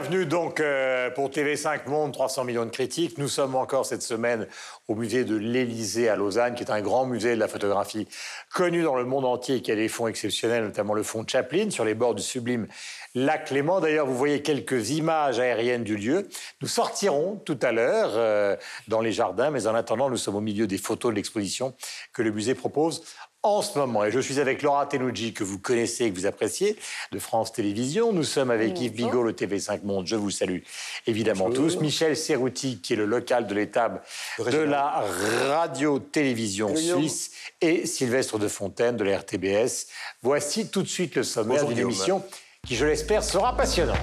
bienvenue donc euh, pour TV5 Monde, 300 millions de critiques. Nous sommes encore cette semaine au musée de l'Élysée à Lausanne, qui est un grand musée de la photographie connu dans le monde entier, qui a des fonds exceptionnels, notamment le fonds Chaplin, sur les bords du sublime lac Léman. D'ailleurs, vous voyez quelques images aériennes du lieu. Nous sortirons tout à l'heure euh, dans les jardins, mais en attendant, nous sommes au milieu des photos de l'exposition que le musée propose en ce moment. Et je suis avec Laura Tenouji, que vous connaissez et que vous appréciez, de France Télévisions. Nous sommes avec Yves Bigot, le TV5 Monde. Je vous salue évidemment tous. Michel Serrouti, qui est le local de l'étable de la radio-télévision suisse. Et Sylvestre de Fontaine, de la RTBS. Voici tout de suite le sommaire d'une émission qui, je l'espère, sera passionnante.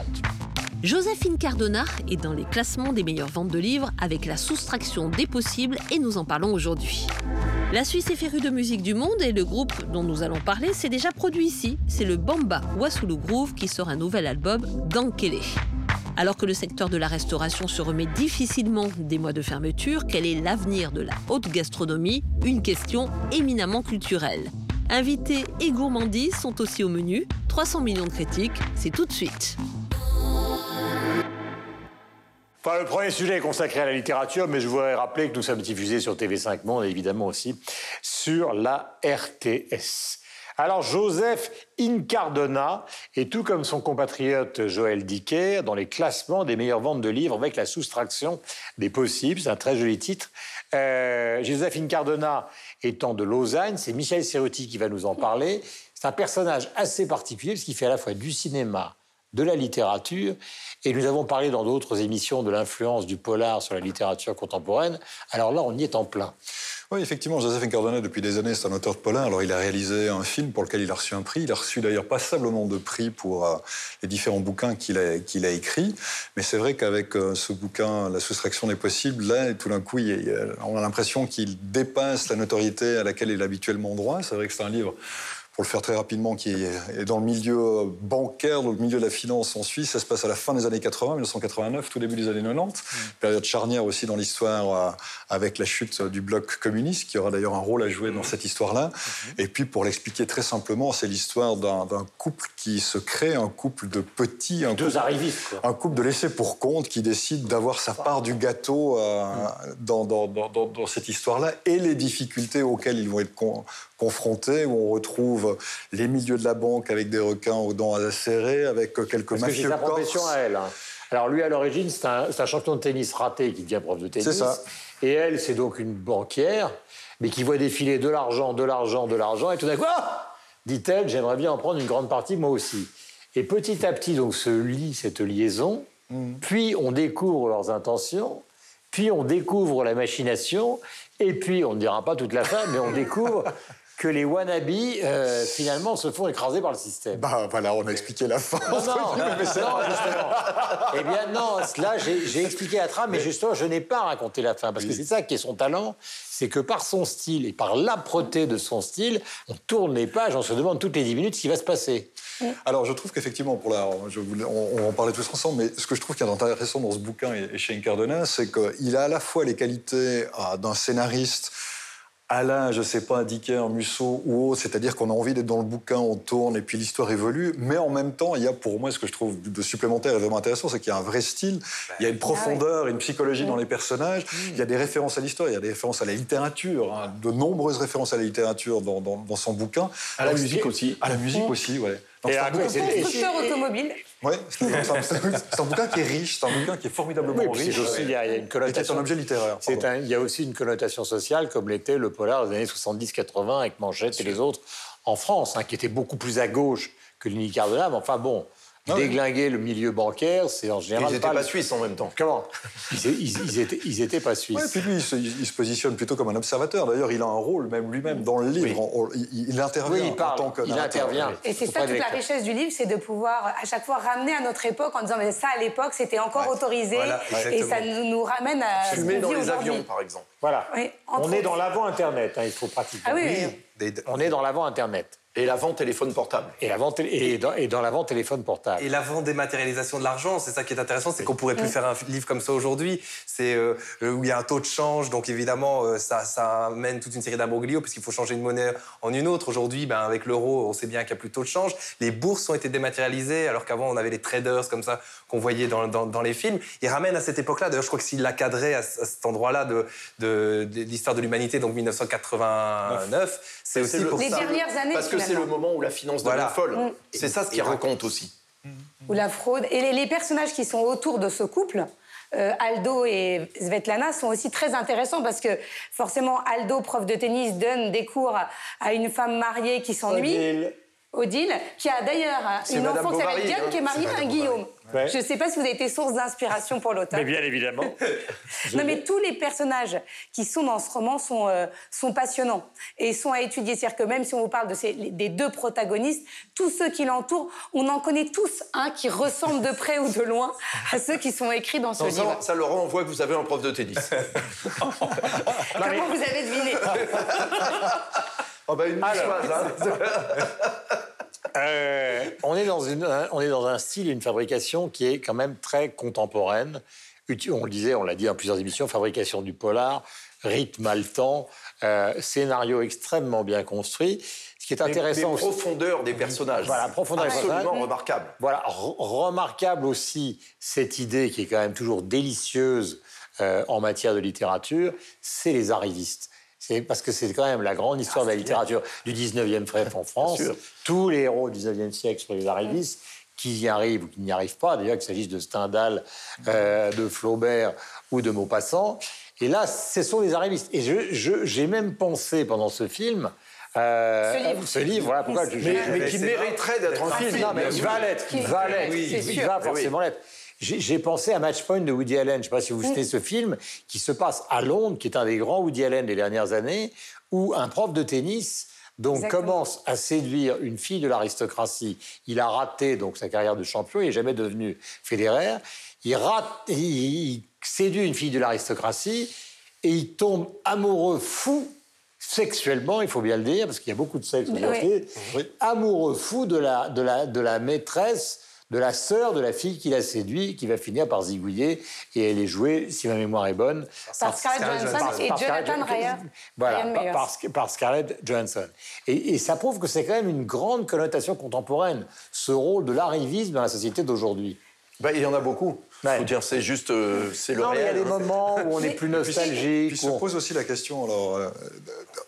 Joséphine Cardona est dans les classements des meilleures ventes de livres avec la soustraction des possibles et nous en parlons aujourd'hui. La Suisse est férue de musique du monde et le groupe dont nous allons parler s'est déjà produit ici. C'est le Bamba Wassoulou Groove qui sort un nouvel album, Dankele. Alors que le secteur de la restauration se remet difficilement des mois de fermeture, quel est l'avenir de la haute gastronomie? Une question éminemment culturelle. Invités et gourmandises sont aussi au menu. 300 millions de critiques, c'est tout de suite. Le premier sujet est consacré à la littérature, mais je voudrais rappeler que nous sommes diffusés sur TV5 Monde et évidemment aussi sur la RTS. Alors Joseph Incardona est tout comme son compatriote Joël Dicker dans les classements des meilleures ventes de livres avec la soustraction des possibles. C'est un très joli titre. Euh, Joseph Incardona étant de Lausanne, c'est Michel Serruti qui va nous en parler. C'est un personnage assez particulier parce qu'il fait à la fois du cinéma, de la littérature. Et nous avons parlé dans d'autres émissions de l'influence du polar sur la littérature contemporaine. Alors là, on y est en plein. Oui, effectivement, Joseph Incardona, depuis des années, c'est un auteur de polar. Alors, il a réalisé un film pour lequel il a reçu un prix. Il a reçu d'ailleurs passablement de prix pour euh, les différents bouquins qu'il a, qu'il a écrits. Mais c'est vrai qu'avec euh, ce bouquin, La soustraction des possibles, là, tout d'un coup, on a l'impression qu'il dépasse la notoriété à laquelle il est habituellement droit. C'est vrai que c'est un livre pour le faire très rapidement, qui est dans le milieu bancaire, dans le milieu de la finance en Suisse. Ça se passe à la fin des années 80, 1989, tout début des années 90. Période charnière aussi dans l'histoire euh, avec la chute du bloc communiste, qui aura d'ailleurs un rôle à jouer dans cette histoire-là. Et puis, pour l'expliquer très simplement, c'est l'histoire d'un couple qui se crée, un couple de petits... Un Deux couple, arrivistes. Un couple de laissés pour compte qui décide d'avoir sa part du gâteau euh, dans, dans, dans, dans, cette histoire-là et les difficultés auxquelles ils vont être confrontés, où on retrouve les milieux de la banque avec des requins aux dents acérées, avec quelques Parce mafieux que c'est sa profession à elle. hein. Alors lui, à l'origine, c'est un, champion de tennis raté qui devient prof de tennis. C'est ça. Et elle, c'est donc une banquière, mais qui voit défiler de l'argent, de l'argent, de l'argent, et tout d'un coup, ah dit-elle, j'aimerais bien en prendre une grande partie moi aussi. Et petit à petit, donc, se lie cette liaison, puis on découvre leurs intentions, puis on découvre la machination, et puis, on ne dira pas toute la fin, mais on découvre que les wannabes, euh, finalement, se font écraser par le système. Bah voilà, on a expliqué la fin. Non, non, non, justement. Eh bien, non, là, j'ai expliqué la trame, mais justement, je n'ai pas raconté la fin, parce que c'est ça qui est son talent, c'est que par son style et par l'âpreté de son style, on tourne les pages, on se demande toutes les 10 minutes ce qui va se passer. Alors, je trouve qu'effectivement, pour la, je voulais- on, on en parlait tous ensemble, mais ce que je trouve qu'il y a d'intéressant dans ce bouquin et, et chez Incardona, c'est qu'il a à la fois les qualités ah, d'un scénariste Alain, je sais pas, Dicker, Musso ou autre, c'est-à-dire qu'on a envie d'être dans le bouquin, on tourne et puis l'histoire évolue, mais en même temps, il y a pour moi ce que je trouve de supplémentaire et vraiment intéressant, c'est qu'il y a un vrai style, il y a une profondeur, une psychologie dans les personnages, il y a des références à l'histoire, il y a des références à la littérature, hein, de nombreuses références à la littérature dans, dans- dans son bouquin. À la musique aussi. À la musique aussi, ouais. Donc, Et c'est un Constructeur automobile. Ouais, c'est un, bouquin qui est riche, c'est un bouquin qui est formidablement Oui, riche. aussi, il y a, il y a une est un connotation. objet littéraire. C'est pardon. un- il y a aussi une connotation sociale, comme l'était le polar des années 70-80 avec Manchette et les autres en France, hein, qui était beaucoup plus à gauche que l'Uni Cardona. Mais enfin bon, Ah ouais. déglinguer le milieu bancaire, c'est en Ils général n'étaient pas le- suisses en même temps. Comment? Ils, ils, ils étaient, ils étaient pas suisses. Ouais, puis lui, il se, il se positionne plutôt comme un observateur. D'ailleurs, il a un rôle, même lui-même, dans le livre. Oui. On- il, il intervient oui, il parle, en tant que il intervient. Et c'est ça toute la richesse du livre, c'est de pouvoir à chaque fois ramener à notre époque en disant mais ça à l'époque c'était encore autorisé Voilà, et ça nous, nous ramène à Fumer dans les aujourd'hui. avions, par exemple. Voilà. Oui, On est dans l'avant-internet, hein, il faut pratiquer. Ah oui, On est dans l'avant-internet. Et l'avant téléphone portable. Et, la vente, et, dans, et dans l'avant téléphone portable. Et l'avant dématérialisation de l'argent, c'est ça qui est intéressant, c'est qu'on pourrait plus faire un livre comme ça aujourd'hui. C'est euh, où il y a un taux de change, donc évidemment euh, ça, ça amène toute une série d'amoglios puisqu'il faut changer une monnaie en une autre. Aujourd'hui, ben, avec l'euro, on sait bien qu'il n'y a plus de taux de change. Les bourses ont été dématérialisées, alors qu'avant on avait les traders comme ça qu'on voyait dans, dans, dans, les films. Il ramène à cette époque-là. D'ailleurs, je crois que s'il l'a cadré à, cet endroit-là de, de, de l'histoire de l'humanité, donc 1989, c'est aussi pour les ça. dernières années. Parce que c'est le moment où la finance devient Voilà. folle. Mm. C'est ça ce qu'il raconte aussi. ou la fraude. Et les, les personnages qui sont autour de ce couple, euh, Aldo et Svetlana, sont aussi très intéressants parce que forcément, Aldo, prof de tennis, donne des cours à, à une femme mariée qui s'ennuie. Odile, qui a d'ailleurs une Madame enfant qui s'appelle Diane, hein. qui est mariée à un Guillaume. Ouais. Je ne sais pas si vous avez été source d'inspiration pour l'auteur. Mais bien évidemment. Non, mais tous les personnages qui sont dans ce roman sont, euh, sont passionnants et sont à étudier. C'est-à-dire que même si on vous parle de ces, des deux protagonistes, tous ceux qui l'entourent, on en connaît tous un qui ressemble de près ou de loin à ceux qui sont écrits dans ce Non, livre. ça, ça, Laurent, on voit que vous avez un prof de tennis. Comment vous avez deviné? Oh bah une Alors. chose, hein. Euh, on, est dans une, un- on est dans un style et une fabrication qui est quand même très contemporaine. On le disait, on l'a dit dans plusieurs émissions, fabrication du polar, rythme haletant, euh, scénario extrêmement bien construit. Ce qui est intéressant les profondeurs des personnages. Voilà, profondeur des Absolument personnages. remarquable. Voilà, re- remarquable aussi cette idée qui est quand même toujours délicieuse euh, en matière de littérature, c'est les arrivistes. C'est parce que c'est quand même la grande histoire de la littérature du 19e siècle en France. Tous les héros du 19e siècle sont les arrivistes, qui y arrivent ou qui n'y arrivent pas, d'ailleurs qu'il s'agisse de Stendhal, euh, de Flaubert ou de Maupassant. Et là, ce sont les arrivistes. Et je- je- j'ai même pensé pendant ce film... euh, Ce livre. ce livre, voilà pourquoi je- Mais, je- mais qui c'est mériterait d'être un film. non, mais il va l'être, il va l'être, il va Oui, forcément l'être. J'ai pensé à Match Point de Woody Allen. Je ne sais pas si vous citez ce film qui se passe à Londres, qui est un des grands Woody Allen des dernières années, où un prof de tennis donc Exactement. commence à séduire une fille de l'aristocratie. Il a raté donc sa carrière de champion, il n'est jamais devenu Federer. Il rate, il, il séduit une fille de l'aristocratie et il tombe amoureux fou sexuellement, il faut bien le dire, parce qu'il y a beaucoup de sexe Oui. amoureux fou de la, de, la, de la maîtresse, de la sœur de la fille qu'il a séduit, qui va finir par zigouiller, et elle est jouée, si ma mémoire est bonne, Par Scarlett Johansson par- et par Jonathan Scarlett- Ryan. Voilà, Ryan par, Scarlett Johansson. Et, et ça prouve que c'est quand même une grande connotation contemporaine, ce rôle de l'arrivisme dans la société d'aujourd'hui. Bah, il y en a beaucoup. Il Ouais. faut dire, c'est juste, euh, c'est le Non, mais il y a réel. des hein. moments où on est plus Puis nostalgique. se où on- pose aussi la question, alors, euh,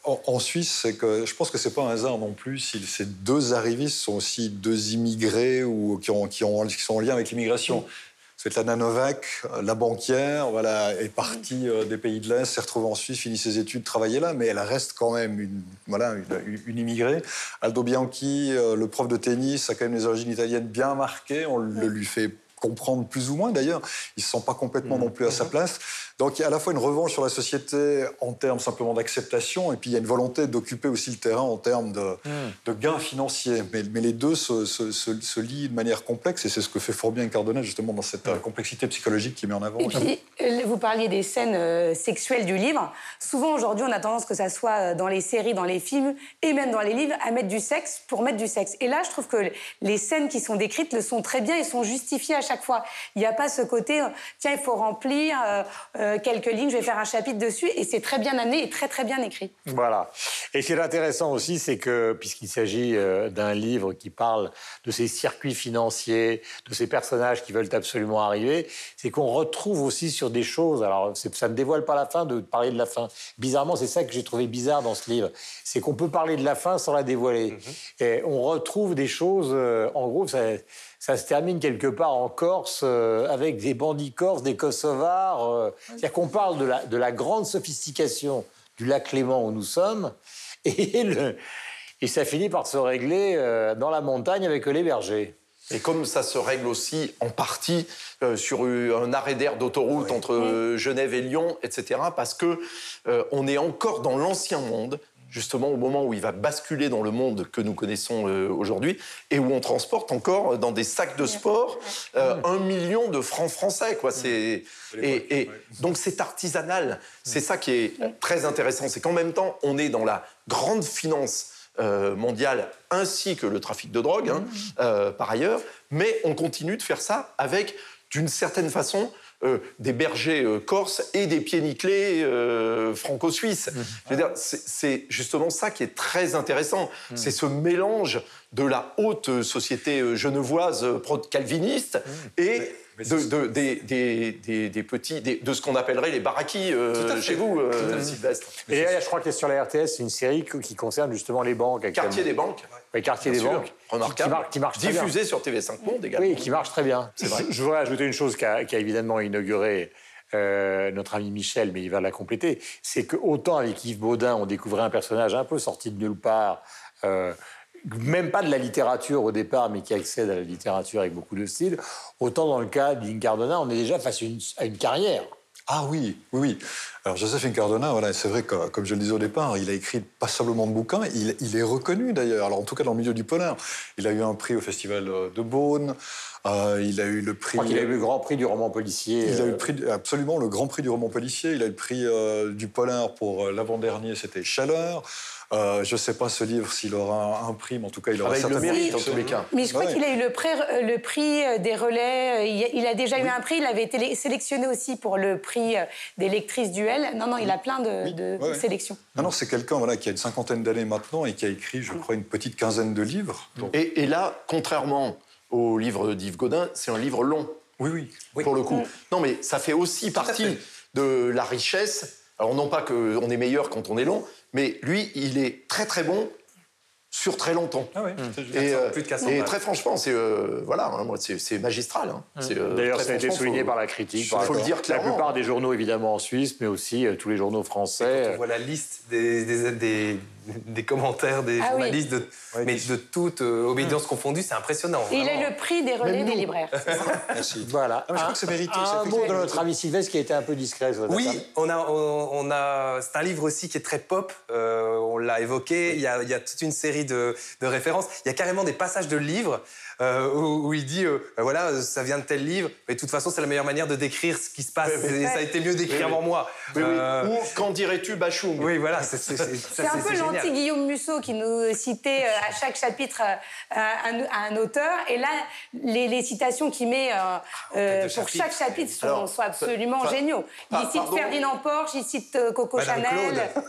en, en Suisse, c'est que je pense que c'est pas un hasard non plus si ces deux arrivistes sont aussi deux immigrés ou qui, ont, qui, ont, qui sont en lien avec l'immigration. Svetlana Novak, la banquière, voilà, est partie euh, des pays de l'Est, s'est retrouvée en Suisse, finit ses études, travaillait là, mais elle reste quand même une, voilà, une, une immigrée. Aldo Bianchi, euh, le prof de tennis, a quand même des origines italiennes bien marquées, on le lui fait comprendre plus ou moins d'ailleurs. Il ne se sent pas complètement non plus à sa place. Donc il y a à la fois une revanche sur la société en termes simplement d'acceptation, et puis il y a une volonté d'occuper aussi le terrain en termes de, de gains financiers. Mais, mais les deux se, se- se- se lient de manière complexe, et c'est ce que fait fort bien Cardona justement dans cette euh, complexité psychologique qu'il met en avant. Et puis, euh, vous parliez des scènes euh, sexuelles du livre. Souvent, aujourd'hui, on a tendance que ça soit dans les séries, dans les films et même dans les livres, à mettre du sexe pour mettre du sexe. Et là, je trouve que les scènes qui sont décrites le sont très bien et sont justifiées à chaque fois. Il n'y a pas ce côté, euh, tiens, il faut remplir euh, euh, quelques lignes, je vais faire un chapitre dessus. Et c'est très bien amené et très, très bien écrit. Voilà. Et ce qui est intéressant aussi, c'est que, puisqu'il s'agit d'un livre qui parle de ces circuits financiers, de ces personnages qui veulent absolument arriver, c'est qu'on retrouve aussi sur des choses. Alors, ça ne dévoile pas la fin de parler de la fin. Bizarrement, c'est ça que j'ai trouvé bizarre dans ce livre. C'est qu'on peut parler de la fin sans la dévoiler. Et on retrouve des choses. euh, en gros, ça, ça se termine quelque part en Corse euh, avec des bandits corses, des Kosovars. euh, C'est-à-dire qu'on parle de la, de la grande sophistication du lac Léman où nous sommes, et, le- et ça finit par se régler euh, dans la montagne avec les bergers. Et comme ça se règle aussi en partie euh, sur un arrêt d'air d'autoroute entre euh, Genève et Lyon, etc., parce que euh, on est encore dans l'ancien monde, justement au moment où il va basculer dans le monde que nous connaissons euh, aujourd'hui, et où on transporte encore dans des sacs de sport euh, un million de francs français, quoi. C'est et, et donc c'est artisanal. C'est ça qui est très intéressant, c'est qu'en même temps on est dans la grande finance euh, mondiale ainsi que le trafic de drogue, hein, euh, par ailleurs, mais on continue de faire ça avec, d'une certaine façon, euh, des bergers euh, corses et des pieds nickelés euh, franco-suisses. Dire, c'est- justement ça qui est très intéressant. C'est ce mélange de la haute société genevoise euh, pro-calviniste et de, des, des- des- des petits, des- de ce qu'on appellerait les baraquis euh, Tout à fait. chez vous, euh, Sylvestre. Et là, je crois que sur la RTS, c'est une série qui qui concerne justement les banques. Quartier des banques, Oui, quartier bien des sûr, banques. Qui, remarquable, marche, qui marche très bien. diffusé sur TV5 Monde également. Oui, qui marche très bien. C'est vrai. Je voudrais ajouter une chose qui a, qui a évidemment inauguré euh, notre ami Michel, mais il va la compléter. C'est que autant avec Yves Baudin, on découvrait un personnage un peu sorti de nulle part, euh, même pas de la littérature au départ, mais qui accède à la littérature avec beaucoup de style, autant dans le cas d'Incardona, on est déjà face à une, à une carrière. Ah oui, oui, oui. Alors Joseph Incardona, voilà, c'est vrai que, comme je le disais au départ, il a écrit passablement de bouquins. Il, il est reconnu d'ailleurs, alors en tout cas dans le milieu du polar. Il a eu un prix au Festival euh, de Beaune. euh, il a eu le Je prix. crois qu'il a eu le grand prix du roman policier. Il a eu euh, le prix, absolument le grand prix du roman policier. Il a eu le prix euh, du polar pour euh, l'avant-dernier, c'était Chaleur. Euh, je ne sais pas ce livre s'il aura un, un prix, mais en tout cas, il aura Ah bah, il le certainement. mérite en tous les cas. Mais je crois Ouais. qu'il a eu le, euh, prix euh, des relais. euh, Il a, il a déjà eu un prix. Il avait été sélectionné aussi pour le prix euh, des lectrices du Non, non, il a plein de, de Ouais, ouais. sélections. Non, non, c'est quelqu'un voilà, qui a une cinquantaine d'années maintenant et qui a écrit, je crois, une petite quinzaine de livres. Donc, Et, et là, contrairement au livre d'Yves Godin, c'est un livre long, oui, oui. pour le coup. Non, mais ça fait aussi partie de la richesse. Alors, non pas qu'on est meilleur quand on est long, mais lui, il est très très bon sur très longtemps. Ah oui, Et, euh, plus de 400 et pages. très franchement, c'est euh, voilà, hein, moi, c'est magistral. hein. C'est, euh, D'ailleurs, ça a été souligné faut- par la critique. faut par le dire La clairement. plupart des journaux, évidemment, en Suisse, mais aussi euh, tous les journaux français. On voit la liste des, des, des, des commentaires des Ah oui. journalistes, mais de toute euh, obédience confondue, c'est impressionnant. Il eu le prix des relais des libraires. Merci. Voilà. Ah, je crois que c'est mérité, c'est Un mot de notre ami Sylvestre qui a été un peu discret Oui, on a, on, on a, c'est un livre aussi qui est très pop. euh, on l'a évoqué. Il y, a, il y a toute une série de, de références. Il y a carrément des passages de livres euh, où, où il dit, euh, Ben voilà, ça vient de tel livre. Mais de toute façon, c'est la meilleure manière de décrire ce qui se passe. Oui, oui. Et Ça a été mieux décrit Oui, oui. avant moi. Oui, oui. Euh, Ou qu'en dirais-tu, Bachung? Oui, voilà. C'est un peu l'anti-Guillaume Musso qui nous citait euh, à chaque chapitre euh, un, un auteur. Et là, les, les citations qu'il met euh, euh, de pour chaque chapitre sont, Alors, sont absolument géniaux. Il cite pardon Ferdinand Porsche, il cite Coco Madame Chanel. Claude.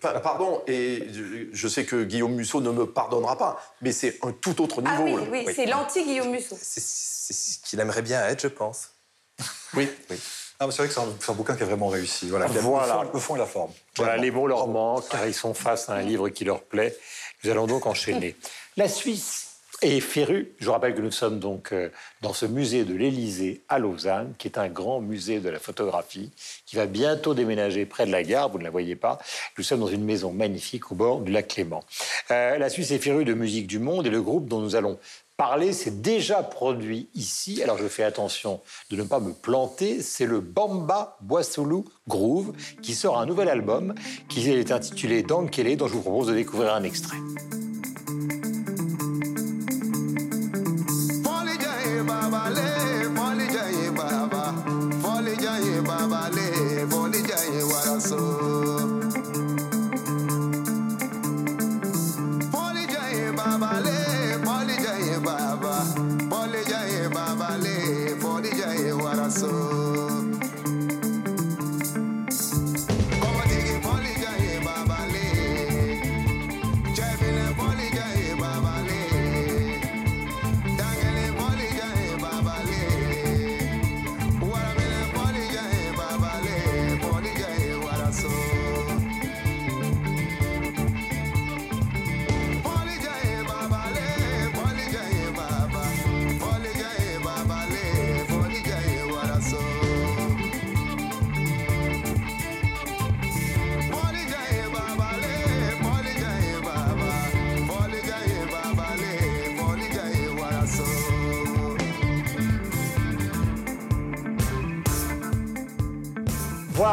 Pa- Pardon, et je- sais que Guillaume Musso ne me pardonnera pas, mais c'est un tout autre Ah niveau. oui, là. oui, c'est l'anti-Guillaume Musso. C'est ce qu'il aimerait bien être, je pense. Oui. Ah, mais c'est vrai que c'est un, bouquin qui a vraiment réussi. Voilà, Voilà. Le, fond, le fond et la forme. Voilà, Clairement. les mots leur manquent car ils sont face à un livre qui leur plaît. Nous allons donc enchaîner. La Suisse est férue. Je vous rappelle que nous sommes donc euh, dans ce musée de l'Élysée à Lausanne, qui est un grand musée de la photographie, qui va bientôt déménager près de la gare. Vous ne la voyez pas. Nous sommes dans une maison magnifique au bord du lac Clément. Euh, la Suisse est férue de musique du monde et le groupe dont nous allons parler s'est déjà produit ici. Alors je fais attention de ne pas me planter. C'est le Bamba Boissoulou Groove qui sort un nouvel album qui est intitulé Dankele, dont je vous propose de découvrir un extrait.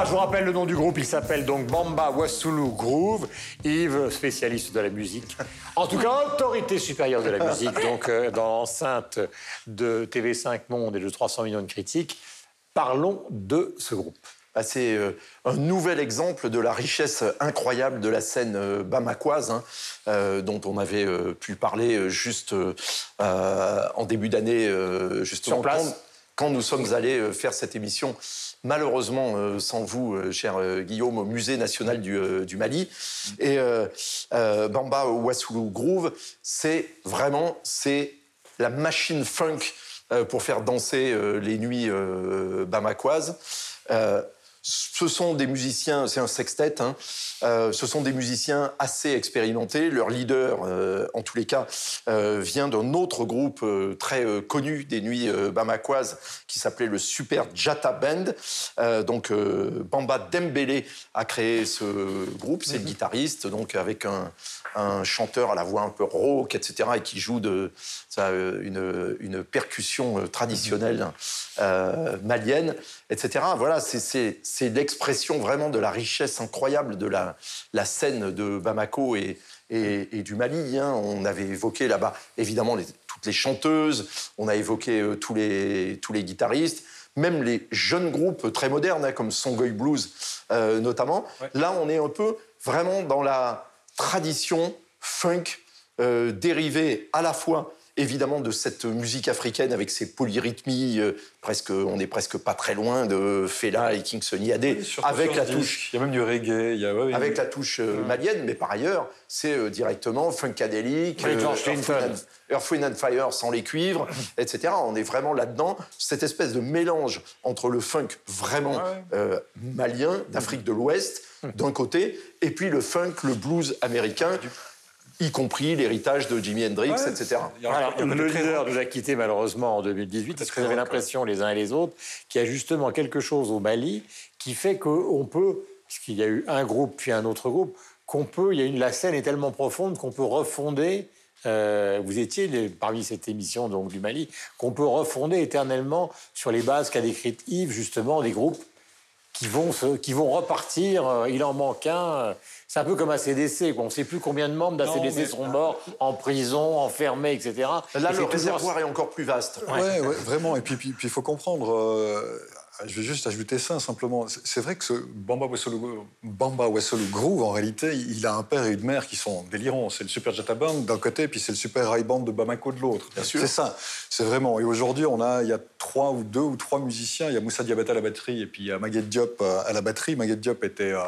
Je vous rappelle le nom du groupe, il s'appelle donc Bamba Wassoulou Groove. Yves, spécialiste de la musique. En tout cas, autorité supérieure de la musique, donc euh, dans l'enceinte de TV5 Monde et de 300 millions de critiques. Parlons de ce groupe. bah, c'est euh, un nouvel exemple de la richesse incroyable de la scène euh, bamakoise, hein, euh, dont on avait pu parler juste en début d'année, justement, Sur place. quand, quand nous sommes allés faire cette émission. Malheureusement, euh, sans vous, euh, cher euh, Guillaume, au Musée national du, Mali. Et Bamba Wassoulou Groove, c'est vraiment c'est la machine funk pour faire danser les nuits bamakoises. Ce sont des musiciens, c'est un sextet, hein, euh, ce sont des musiciens assez expérimentés. Leur leader, euh, en tous les cas, euh, vient d'un autre groupe très connu des nuits bamakoises qui s'appelait le Super Jata Band. Donc Bamba Dembélé a créé ce groupe, c'est le guitariste, donc avec un, un chanteur à la voix un peu rauque, etc., et qui joue de, ça, euh, une, une percussion euh, traditionnelle euh, malienne, etc. Voilà, c'est- l'expression vraiment de la richesse incroyable de la, la scène de Bamako et, et, et du Mali. hein. On avait évoqué là-bas, évidemment, les- toutes les chanteuses, on a évoqué euh, tous, les, tous les guitaristes, même les jeunes groupes très modernes, hein, comme Songoy Blues euh, notamment. Là, on est un peu vraiment dans la tradition funk euh, dérivée à la fois évidemment de cette musique africaine avec ses polyrythmies, euh, presque, on n'est presque pas très loin de Fela et King Sunny Adé, Surtout avec la touche Il y a même du reggae. Il y a, ouais, ouais, avec la touche euh, malienne, mais par ailleurs, c'est euh, directement George Earth, Wind and, Fire sans les cuivres, etc. On est vraiment là-dedans. Cette espèce de mélange entre le funk vraiment malien, d'Afrique de l'Ouest, d'un côté, et puis le funk, le blues américain, y compris l'héritage de Jimi Hendrix, Ouais, etc. le leader nous a quittés malheureusement en 2018 parce qu'on avait rock, l'impression les uns et les autres qu'il y a justement quelque chose au Mali qui fait qu'on peut, puisqu'il y a eu un groupe puis un autre groupe, qu'on peut, il y a une, la scène est tellement profonde qu'on peut refonder. euh, vous étiez les- parmi cette émission donc du Mali, qu'on peut refonder éternellement sur les bases qu'a décrites Yves justement des groupes qui vont, se- qui vont repartir. euh, il en manque un. euh, C'est un peu comme ACDC. quoi. On ne sait plus combien de membres d'ACDC mais- seront morts en prison, enfermés, etc. Là, Et le toujours- réservoir est encore plus vaste. Ouais, ouais, vraiment. Et puis, puis, puis il faut comprendre. euh, je vais juste ajouter ça simplement. C'est- vrai que ce Bamba Wesselu, Bamba Wesselu Groove, en réalité, il a un père et une mère qui sont délirants. C'est le Super Jata Band d'un côté, puis c'est le Super High Band de Bamako de l'autre. C'est ça. C'est vraiment. Et aujourd'hui, on a, il y a trois ou deux ou trois musiciens. Il y a Moussa Diabata à la batterie et puis il y a Maguette Diop euh, à la batterie. Maguette Diop était, euh,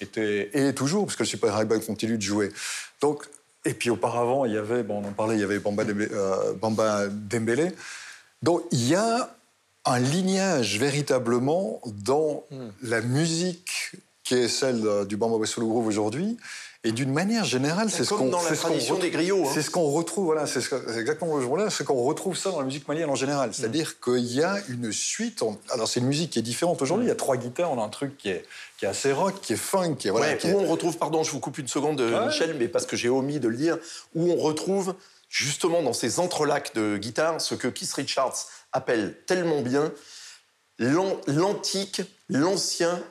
était et toujours, parce que le Super High Band continue de jouer. Donc, et puis auparavant, il y avait, bon, on en parlait, il y avait Bamba, euh, Bamba Dembélé. Donc il y a un lignage véritablement dans la musique qui est celle du Bamba Wesselu Groove aujourd'hui. Et d'une manière générale, c'est ce qu'on dans la tradition des griots, hein. C'est ce qu'on retrouve, voilà, c'est ce exactement le jour-là, c'est qu'on retrouve ça dans la musique malienne en général. C'est-à-dire qu'il y a une suite. on- Alors c'est une musique qui est différente aujourd'hui. Il y a trois guitares, on a un truc qui est, qui est assez rock, qui est funk, qui est voilà. Ouais, qui est- Où on retrouve, pardon, je vous coupe une seconde, euh, Ouais. Michel, mais parce que j'ai omis de le dire, où on retrouve justement dans ces entrelacs de guitare ce que Keith Richards appelle tellement bien l'an- l'antique, l'ancien,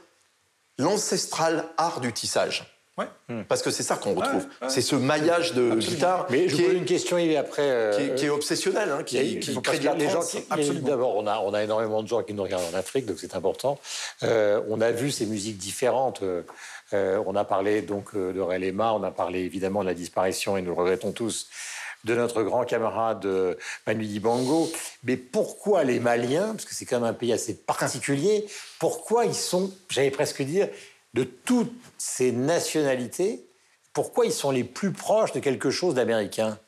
l'ancestral art du tissage. Ouais. Parce que c'est ça qu'on retrouve. ouais. C'est ce maillage de guitare Mais je qui, vous pose est, une question, Yves, après. euh, qui est- qui est obsessionnel, hein, qui, qui crée de la les gens trance. qui- absolument. D'abord, on a, on a énormément de gens qui nous regardent en Afrique, donc c'est important. Euh, on a vu ces musiques différentes. euh, on a parlé donc de Relema, on a parlé évidemment de la disparition, et nous le regrettons tous, de notre grand camarade euh, Manu Dibango. Mais pourquoi les Maliens, parce que c'est quand même un pays assez particulier, pourquoi ils sont, j'allais presque dire, de toutes ces nationalités, pourquoi ils sont les plus proches de quelque chose d'américain?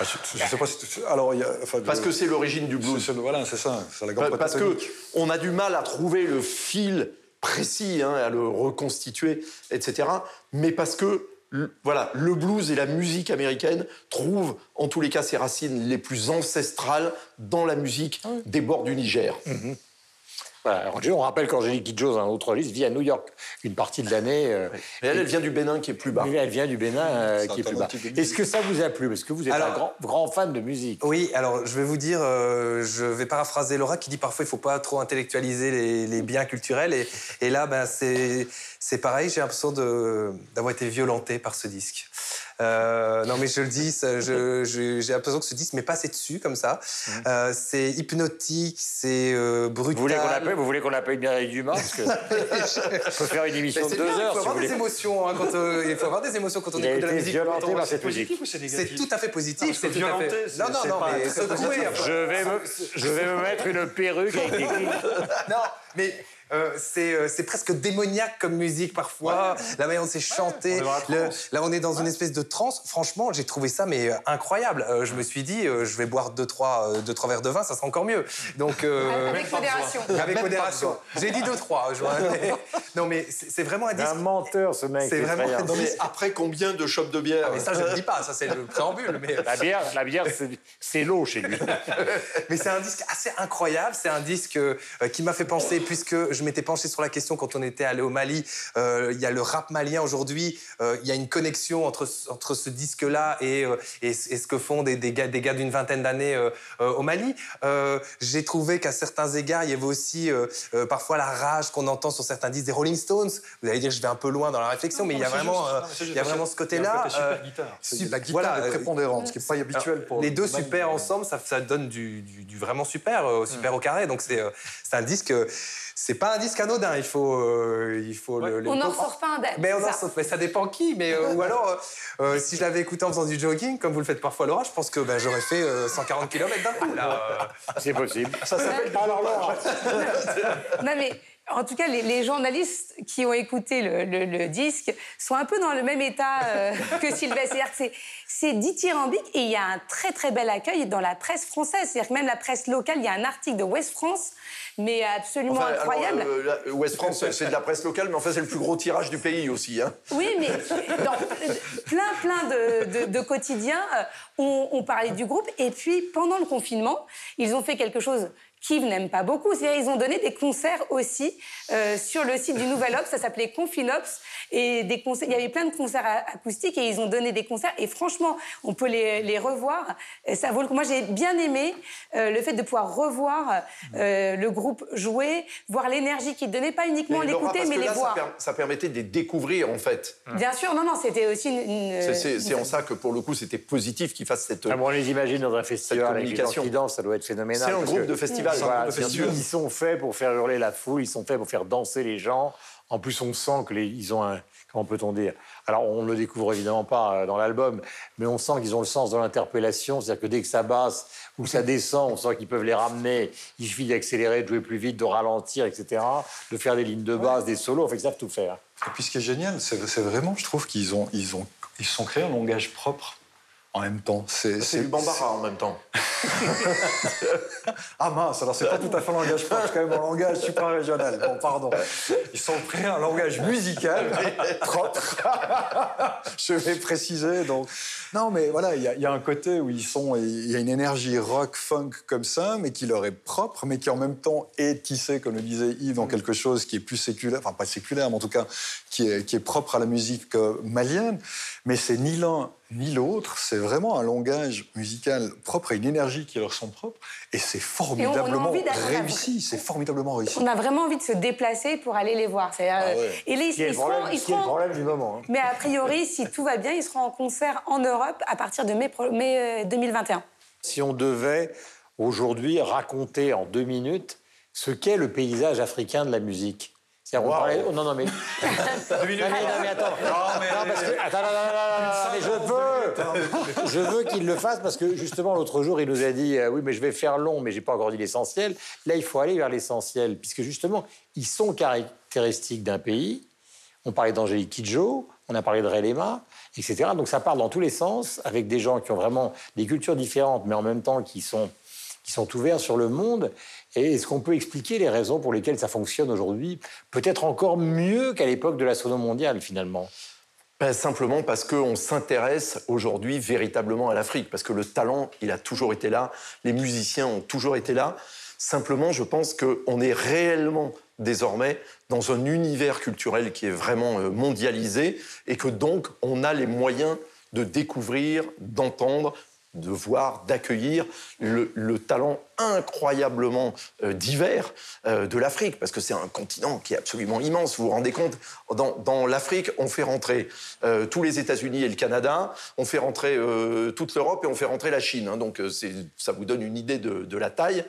Ah, je, je sais pas si tu- alors il y a, enfin, Parce que c'est l'origine du blues. voilà, c'est ça, c'est la grande Parce boîte que on a du mal à trouver le fil précis, hein, à le reconstituer, etc. Mais parce que voilà, le blues et la musique américaine trouvent en tous les cas ses racines les plus ancestrales dans la musique des bords du Niger. Voilà, alors, on rappelle qu'Angélique Kidjo, un autre liste, vit à New York une partie de l'année. euh, Mais elle, elle vient du Bénin qui est plus bas. elle vient du Bénin euh, qui est plus bas. Est-ce que ça vous a plu? Parce que vous êtes Alors- un grand, grand fan de musique. Oui, alors je vais vous dire, euh, je vais paraphraser Laura qui dit parfois il faut pas trop intellectualiser les, les biens culturels. Et, et là, ben, c'est pareil, j'ai l'impression d'avoir été violenté par ce disque. Euh, non, mais je le dis, j'ai l'impression que ce disque m'est passé dessus comme ça. Euh, c'est hypnotique, c'est euh, brutal. Vous voulez qu'on l'appelle Vous voulez qu'on l'appelle Mireille Dumas Parce que on peut faire une émission de deux bien, il heures faut si vous avoir des voulez. émotions. hein, quand, il faut avoir des émotions quand on écoute de la musique. violenté par cette C'est musique. positif ou c'est tout à fait positif. Non, C'est violenté, fait. Non, non, non, mais secoué. enfin, Je vais, me, je vais me mettre une perruque avec des clips. non, mais euh, c'est euh, c'est presque démoniaque comme musique parfois. La manière dont c'est chanté. on Le- là, on est dans une espèce de transe. Franchement, j'ai trouvé ça mais euh, incroyable. Euh, je me suis dit, euh, je vais boire deux trois, euh, deux, trois verres de vin, ça sera encore mieux. Donc, euh, Avec modération. avec modération. J'ai dit deux, trois. je vois. non, mais c'est vraiment un C'est un disque. menteur, ce mec. C'est vraiment Non, mais disque. après combien de chopes de bière Ah, mais ça, je ne dis pas. Ça, c'est le préambule. Mais, La bière, la bière c'est- c'est l'eau chez lui. Mais c'est un disque assez incroyable. C'est un disque euh, qui m'a fait penser, puisque je m'étais penché sur la question quand on était allé au Mali. euh, Il y a le rap malien aujourd'hui. euh, Il y a une connexion entre, ce- entre ce disque-là et, euh, et, ce et ce que font des, des gars, des gars d'une vingtaine d'années euh, euh, au Mali. Euh, J'ai trouvé qu'à certains égards, il y avait aussi euh, euh, parfois la rage qu'on entend sur certains disques des Rolling Stones. Vous allez dire, je vais un peu loin dans la réflexion, mais il y a vraiment, euh, il y a vraiment ce côté-là. côté super euh, guitare. La guitare voilà, est euh, prépondérante, ce qui n'est pas habituel pour les deux super ensemble, ça, ça donne du, du- du vraiment super, euh, super au carré. Donc c'est euh, c'est un disque, euh, c'est pas un disque anodin. Il faut, euh, il faut le. le- On n'en ressort pas indemne. Mais on en sort- mais ça dépend qui. Mais euh, ou alors, euh, si je l'avais écouté en faisant du jogging, comme vous le faites parfois Laura, je pense que ben, j'aurais fait euh, 140 km d'un coup. Là, euh. C'est possible. Ça s'appelle Alors, Laura, Non, mais en tout cas, les, les journalistes qui ont écouté le, le- le disque sont un peu dans le même état euh, que Sylvestre. C'est-à-dire que c'est- dithyrambique et il y a un très très bel accueil dans la presse française. C'est-à-dire que même la presse locale, il y a un article de West France, mais absolument Enfin, alors, incroyable. euh, la- West France, c'est de la presse locale, mais enfin, c'est le plus gros tirage du pays aussi. Hein. Oui, mais dans plein, plein de, de- de quotidiens, euh, on, on parlait du groupe. Et puis, pendant le confinement, ils ont fait quelque chose qu'Yves n'aime pas beaucoup. C'est-à-dire ils ont donné des concerts aussi euh, sur le site du Nouvel Ops. Ça s'appelait Confinops. Et des concerts, il y avait plein de concerts acoustiques et ils ont donné des concerts. Et franchement, on peut les, les revoir. Et ça vaut le coup. Moi, j'ai bien aimé euh, le fait de pouvoir revoir euh, le groupe jouer, voir l'énergie qu'ils donnaient, pas uniquement Mais Laura, l'écouter, parce mais que les là, ça, voir. per- ça permettait de les découvrir, en fait. Bien sûr, non, non, c'était aussi une. une- C'est- C'est c'est une- en ça que, pour le coup, c'était positif qu'ils fassent cette... Ah bon, on les imagine dans un festival avec les gens communication. qui dansent, ça doit être phénoménal. C'est un groupe que- de festival, Voilà, Ils sont faits pour faire hurler la foule, ils sont faits pour faire danser les gens. En plus, on sent qu'ils ont un. Comment peut-on dire? Alors, on ne le découvre évidemment pas euh, dans l'album, mais on sent qu'ils ont le sens de l'interpellation. C'est-à-dire que dès que ça basse ou ça descend, on sent qu'ils peuvent les ramener. Il suffit d'accélérer, de jouer plus vite, de ralentir, etc. De faire des lignes de basse, des solos. En fait, ils savent tout faire. Et puis ce qui est génial, c'est vraiment, je trouve qu'ils ont, ils ont, ils se sont créés un langage propre en même temps. C'est C'est du bambara en même temps. Ah mince, alors c'est pas tout à fait un langage c'est quand même un langage suprarégional. Bon, pardon. Ils sont créés un langage musical propre. Je vais préciser. Donc, non, mais voilà, il y, a- il y a un côté où ils sont, il y a une énergie rock, funk comme ça, mais qui leur est propre, mais qui en même temps est tissée, comme le disait Yves, dans quelque chose qui est plus séculaire, enfin pas séculaire, mais en tout cas qui est, qui est propre à la musique euh, malienne. Mais c'est ni l'un ni l'autre, c'est vraiment un langage musical propre et une énergie qui leur sont propres. Et c'est formidablement réussi. C'est formidablement réussi. On a vraiment envie de se déplacer pour aller les voir. C'est-à-dire, Ah euh, ouais. Et là, ils, le seront, problème, ils est le seront- problème du moment. hein. Mais a priori, si tout va bien, ils seront en concert en Europe à partir de mai, pro- mai euh, 2021. Si on devait aujourd'hui raconter en deux minutes ce qu'est le paysage africain de la musique. C'est-à-dire, on Wow. parlait- oh, non, non, mais. Non, mais, non, mais attends. Non, parce que- attends, non, non, non, non, non, mais je veux. Je veux qu'il le fasse parce que justement, l'autre jour, il nous a dit euh, Oui, mais je vais faire long, mais j'ai pas encore dit l'essentiel. Là, il faut aller vers l'essentiel, puisque justement, ils sont caractéristiques d'un pays. On parlait d'Angélique Kidjo, on a parlé de Relema, Donc ça part dans tous les sens, avec des gens qui ont vraiment des cultures différentes, mais en même temps qui sont, qui sont ouverts sur le monde. Et est-ce qu'on peut expliquer les raisons pour lesquelles ça fonctionne aujourd'hui Peut-être encore mieux qu'à l'époque de la sono mondiale, finalement? Ben, simplement parce qu'on s'intéresse aujourd'hui véritablement à l'Afrique, parce que le talent, il a toujours été là, les musiciens ont toujours été là. Simplement, je pense qu'on est réellement désormais dans un univers culturel qui est vraiment euh, mondialisé et que donc on a les moyens de découvrir, d'entendre de voir, d'accueillir le, le talent incroyablement euh, divers euh, de l'Afrique, parce que c'est un continent qui est absolument immense. Vous vous rendez compte, dans, l'Afrique, on fait rentrer tous les États-Unis et le Canada, on fait rentrer toute l'Europe et on fait rentrer la Chine. hein. donc ça vous donne une idée de la taille.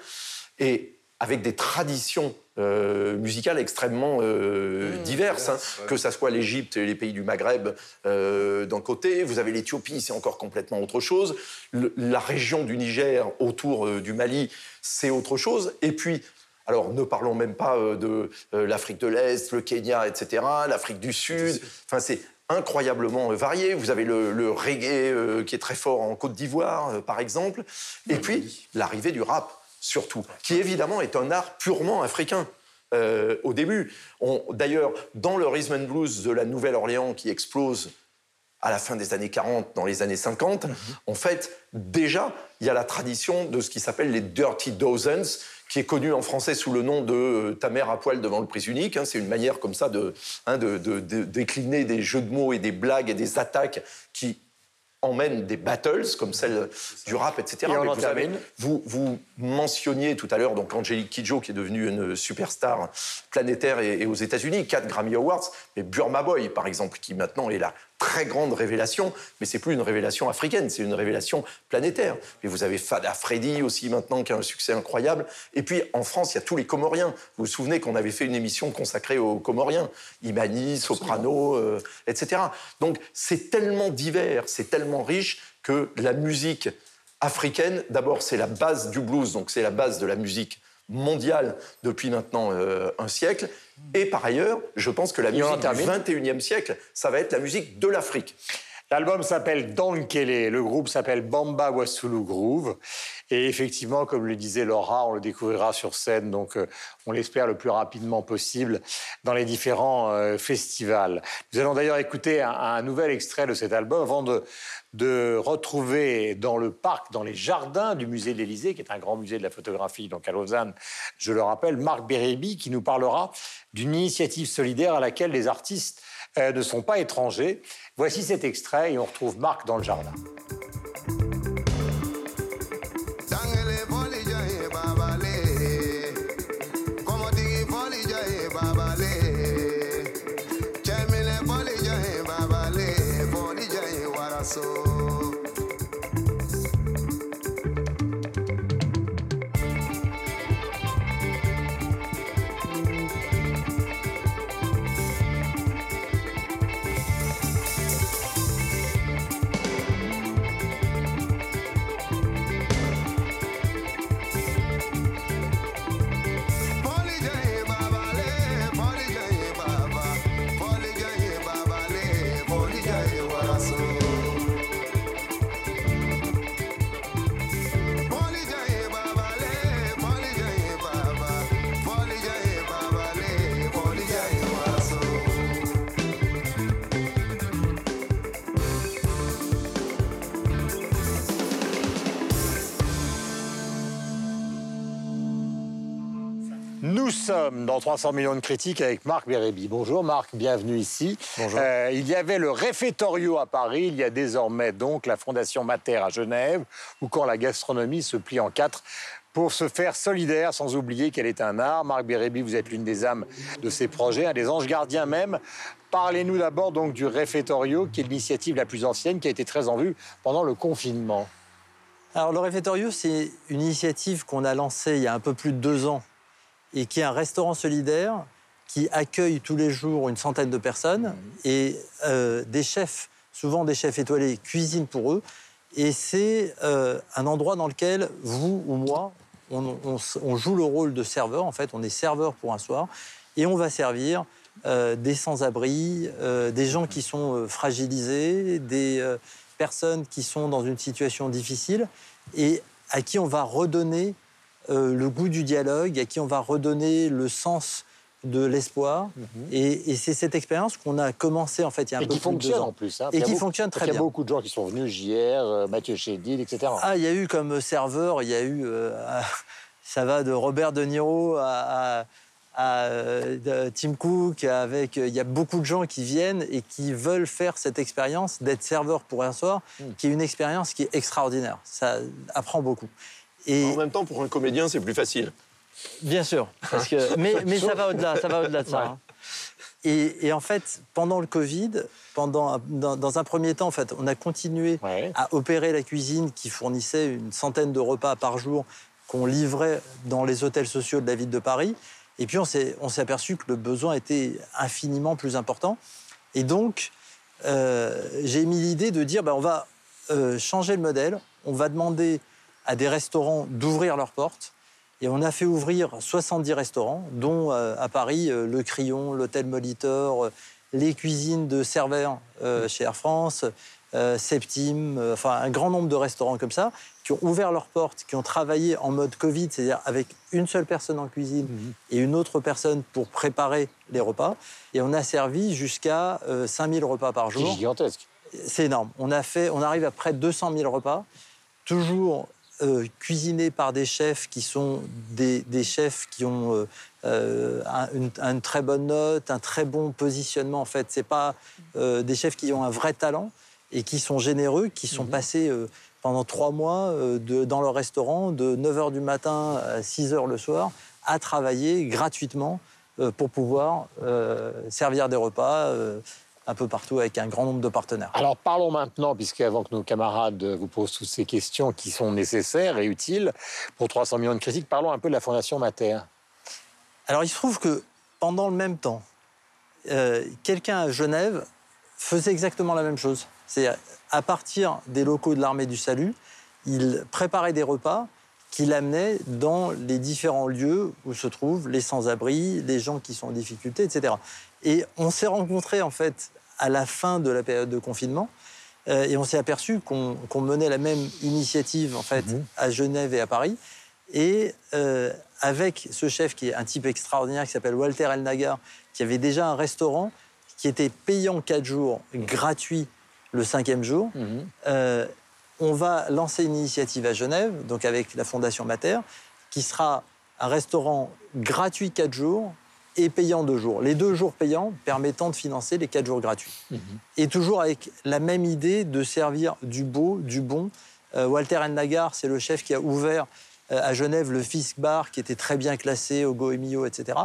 Et avec des traditions euh, musicales extrêmement euh, diverses, hein. que ça soit l'Égypte et les pays du Maghreb euh, d'un côté, vous avez l'Éthiopie, c'est encore complètement autre chose, Le- la région du Niger autour du Mali, c'est autre chose, et puis alors, ne parlons même pas de l'Afrique de l'Est, le Kenya, etc., l'Afrique du Sud. Enfin, c'est incroyablement varié. Vous avez le, le reggae euh, qui est très fort en Côte d'Ivoire, euh, par exemple. Et puis, l'arrivée du rap, surtout, qui évidemment est un art purement africain. euh, au début. D'ailleurs, dans le rhythm and blues de la Nouvelle-Orléans qui explose à la fin des années 40, dans les années 50, en fait, déjà, il y a la tradition de ce qui s'appelle les Dirty Dozens, qui est connu en français sous le nom de euh, ta mère à poil devant le prise unique. hein. c'est une manière comme ça de, hein, de- de- de décliner des jeux de mots et des blagues et des attaques qui emmènent des battles comme celle du rap, etc. Et on vous, avez- vous, vous mentionniez tout à l'heure donc Angélique Kidjo qui est devenue une superstar planétaire et, et aux États-Unis, 4 Grammy Awards, mais Burma Boy par exemple qui maintenant est la très grande révélation, mais c'est plus une révélation africaine, c'est une révélation planétaire. Et vous avez Fada Freddy aussi maintenant qui a un succès incroyable. Et puis en France, il y a tous les Comoriens. Vous vous souvenez qu'on avait fait une émission consacrée aux Comoriens, Imani, Soprano, euh, etc. Donc c'est tellement divers, c'est tellement riche que la musique africaine, d'abord, c'est la base du blues, donc c'est la base de la musique mondiale depuis maintenant euh, un siècle. Et par ailleurs, je pense que la musique du termine. 21e siècle, ça va être la musique de l'Afrique. L'album s'appelle Dankele, le groupe s'appelle Bamba Wasulu Groove. Et effectivement, comme le disait Laura, on le découvrira sur scène, donc euh, on l'espère le plus rapidement possible dans les différents euh, festivals. Nous allons d'ailleurs écouter un, nouvel extrait de cet album avant de, de retrouver dans le parc, dans les jardins du musée de l'Élysée, qui est un grand musée de la photographie, donc à Lausanne, je le rappelle, Marc Bérébi, qui nous parlera d'une initiative solidaire à laquelle les artistes euh, ne sont pas étrangers. Voici cet extrait et on retrouve Marc dans le jardin. Dans 300 millions de critiques avec Marc Bérébi. Bonjour Marc, bienvenue ici. Bonjour. Euh, il y avait le Réfectorio à Paris, il y a désormais donc la Fondation Mater à Genève, où quand la gastronomie se plie en quatre pour se faire solidaire, sans oublier qu'elle est un art. Marc Bérébi, vous êtes l'une des âmes de ces projets, un des anges gardiens même. Parlez-nous d'abord donc du Réfectorio, qui est l'initiative la plus ancienne, qui a été très en vue pendant le confinement. Alors, le Réfectorio, c'est une initiative qu'on a lancée il y a un peu plus de deux ans et qui est un restaurant solidaire qui accueille tous les jours une centaine de personnes et euh, des chefs, souvent des chefs étoilés, cuisinent pour eux. Et c'est euh, un endroit dans lequel vous ou moi, on, on s- on joue le rôle de serveur. En fait, on est serveur pour un soir et on va servir euh, des sans-abri, des gens qui sont fragilisés, des personnes qui sont dans une situation difficile et à qui on va redonner euh, le goût du dialogue, à qui on va redonner le sens de l'espoir. Et, et c'est cette expérience qu'on a commencé en fait il y a un Mhm. Et peu qui plus de deux ans. en plus. hein. Et qui beaucoup- fonctionne très Il y a bien. beaucoup de gens qui sont venus, JR, euh, Mathieu Chédid, etc. Ah, il y a eu comme serveur, il y a eu. euh, ça va de Robert De Niro à, à- à euh, de- Tim Cook, avec, euh, il y a beaucoup de gens qui viennent et qui veulent faire cette expérience d'être serveur pour un soir, qui est une expérience qui est extraordinaire. Ça apprend beaucoup. Et En même temps, pour un comédien, c'est plus facile. Bien sûr, parce que, mais, mais ça va au-delà, ça va au-delà de ça. hein. Et, et en fait, pendant le Covid, pendant, dans, dans un premier temps, en fait, on a continué Ouais. à opérer la cuisine qui fournissait une centaine de repas par jour qu'on livrait dans les hôtels sociaux de la ville de Paris. Et puis on s'est on s'est aperçu que le besoin était infiniment plus important. Et donc, euh, j'ai mis l'idée de dire, ben, on va euh, changer le modèle, on va demander à des restaurants d'ouvrir leurs portes. Et on a fait ouvrir 70 restaurants, dont euh, à Paris euh, le Crillon, l'Hôtel Molitor, euh, les cuisines de Serveur euh, chez Air France, Septime, enfin un grand nombre de restaurants comme ça, qui ont ouvert leurs portes, qui ont travaillé en mode Covid, c'est-à-dire avec une seule personne en cuisine et une autre personne pour préparer les repas. Et on a servi jusqu'à euh, 5000 repas par C'est jour. gigantesque. C'est énorme. On, a fait, on arrive à près de 200 000 repas, toujours euh, cuisinés par des chefs qui sont des, des chefs qui ont euh, euh, un- une, une très bonne note, un très bon positionnement. En fait, c'est pas euh, des chefs qui ont un vrai talent et qui sont généreux, qui sont passés euh, pendant trois mois de- dans leur restaurant de 9h du matin à 6h le soir à travailler gratuitement pour pouvoir servir des repas un peu partout avec un grand nombre de partenaires. Alors parlons maintenant, puisque avant que nos camarades vous posent toutes ces questions qui sont nécessaires et utiles pour 300 millions de critiques, parlons un peu de la Fondation Mater. Alors il se trouve que pendant le même temps, euh, quelqu'un à Genève faisait exactement la même chose. C'est à partir des locaux de l'armée du salut, il préparait des repas qu'il amenait dans les différents lieux où se trouvent les sans-abri, les gens qui sont en difficulté, etc. Et on s'est rencontrés en fait à la fin de la période de confinement. euh, et on s'est aperçu qu'on menait la même initiative en fait à Genève et à Paris. Et euh, avec ce chef qui est un type extraordinaire qui s'appelle Walter Elnagar, qui avait déjà un restaurant qui était payant 4 jours, gratuit le cinquième jour, euh, on va lancer une initiative à Genève, donc avec la Fondation Mater, qui sera un restaurant gratuit 4 jours et payant 2 jours. Les deux jours payants permettant de financer les 4 jours gratuits. Et toujours avec la même idée de servir du beau, du bon. Euh, Walter Ennagar, c'est le chef qui a ouvert euh, à Genève le Fisk Bar, qui était très bien classé au Goemio, etc.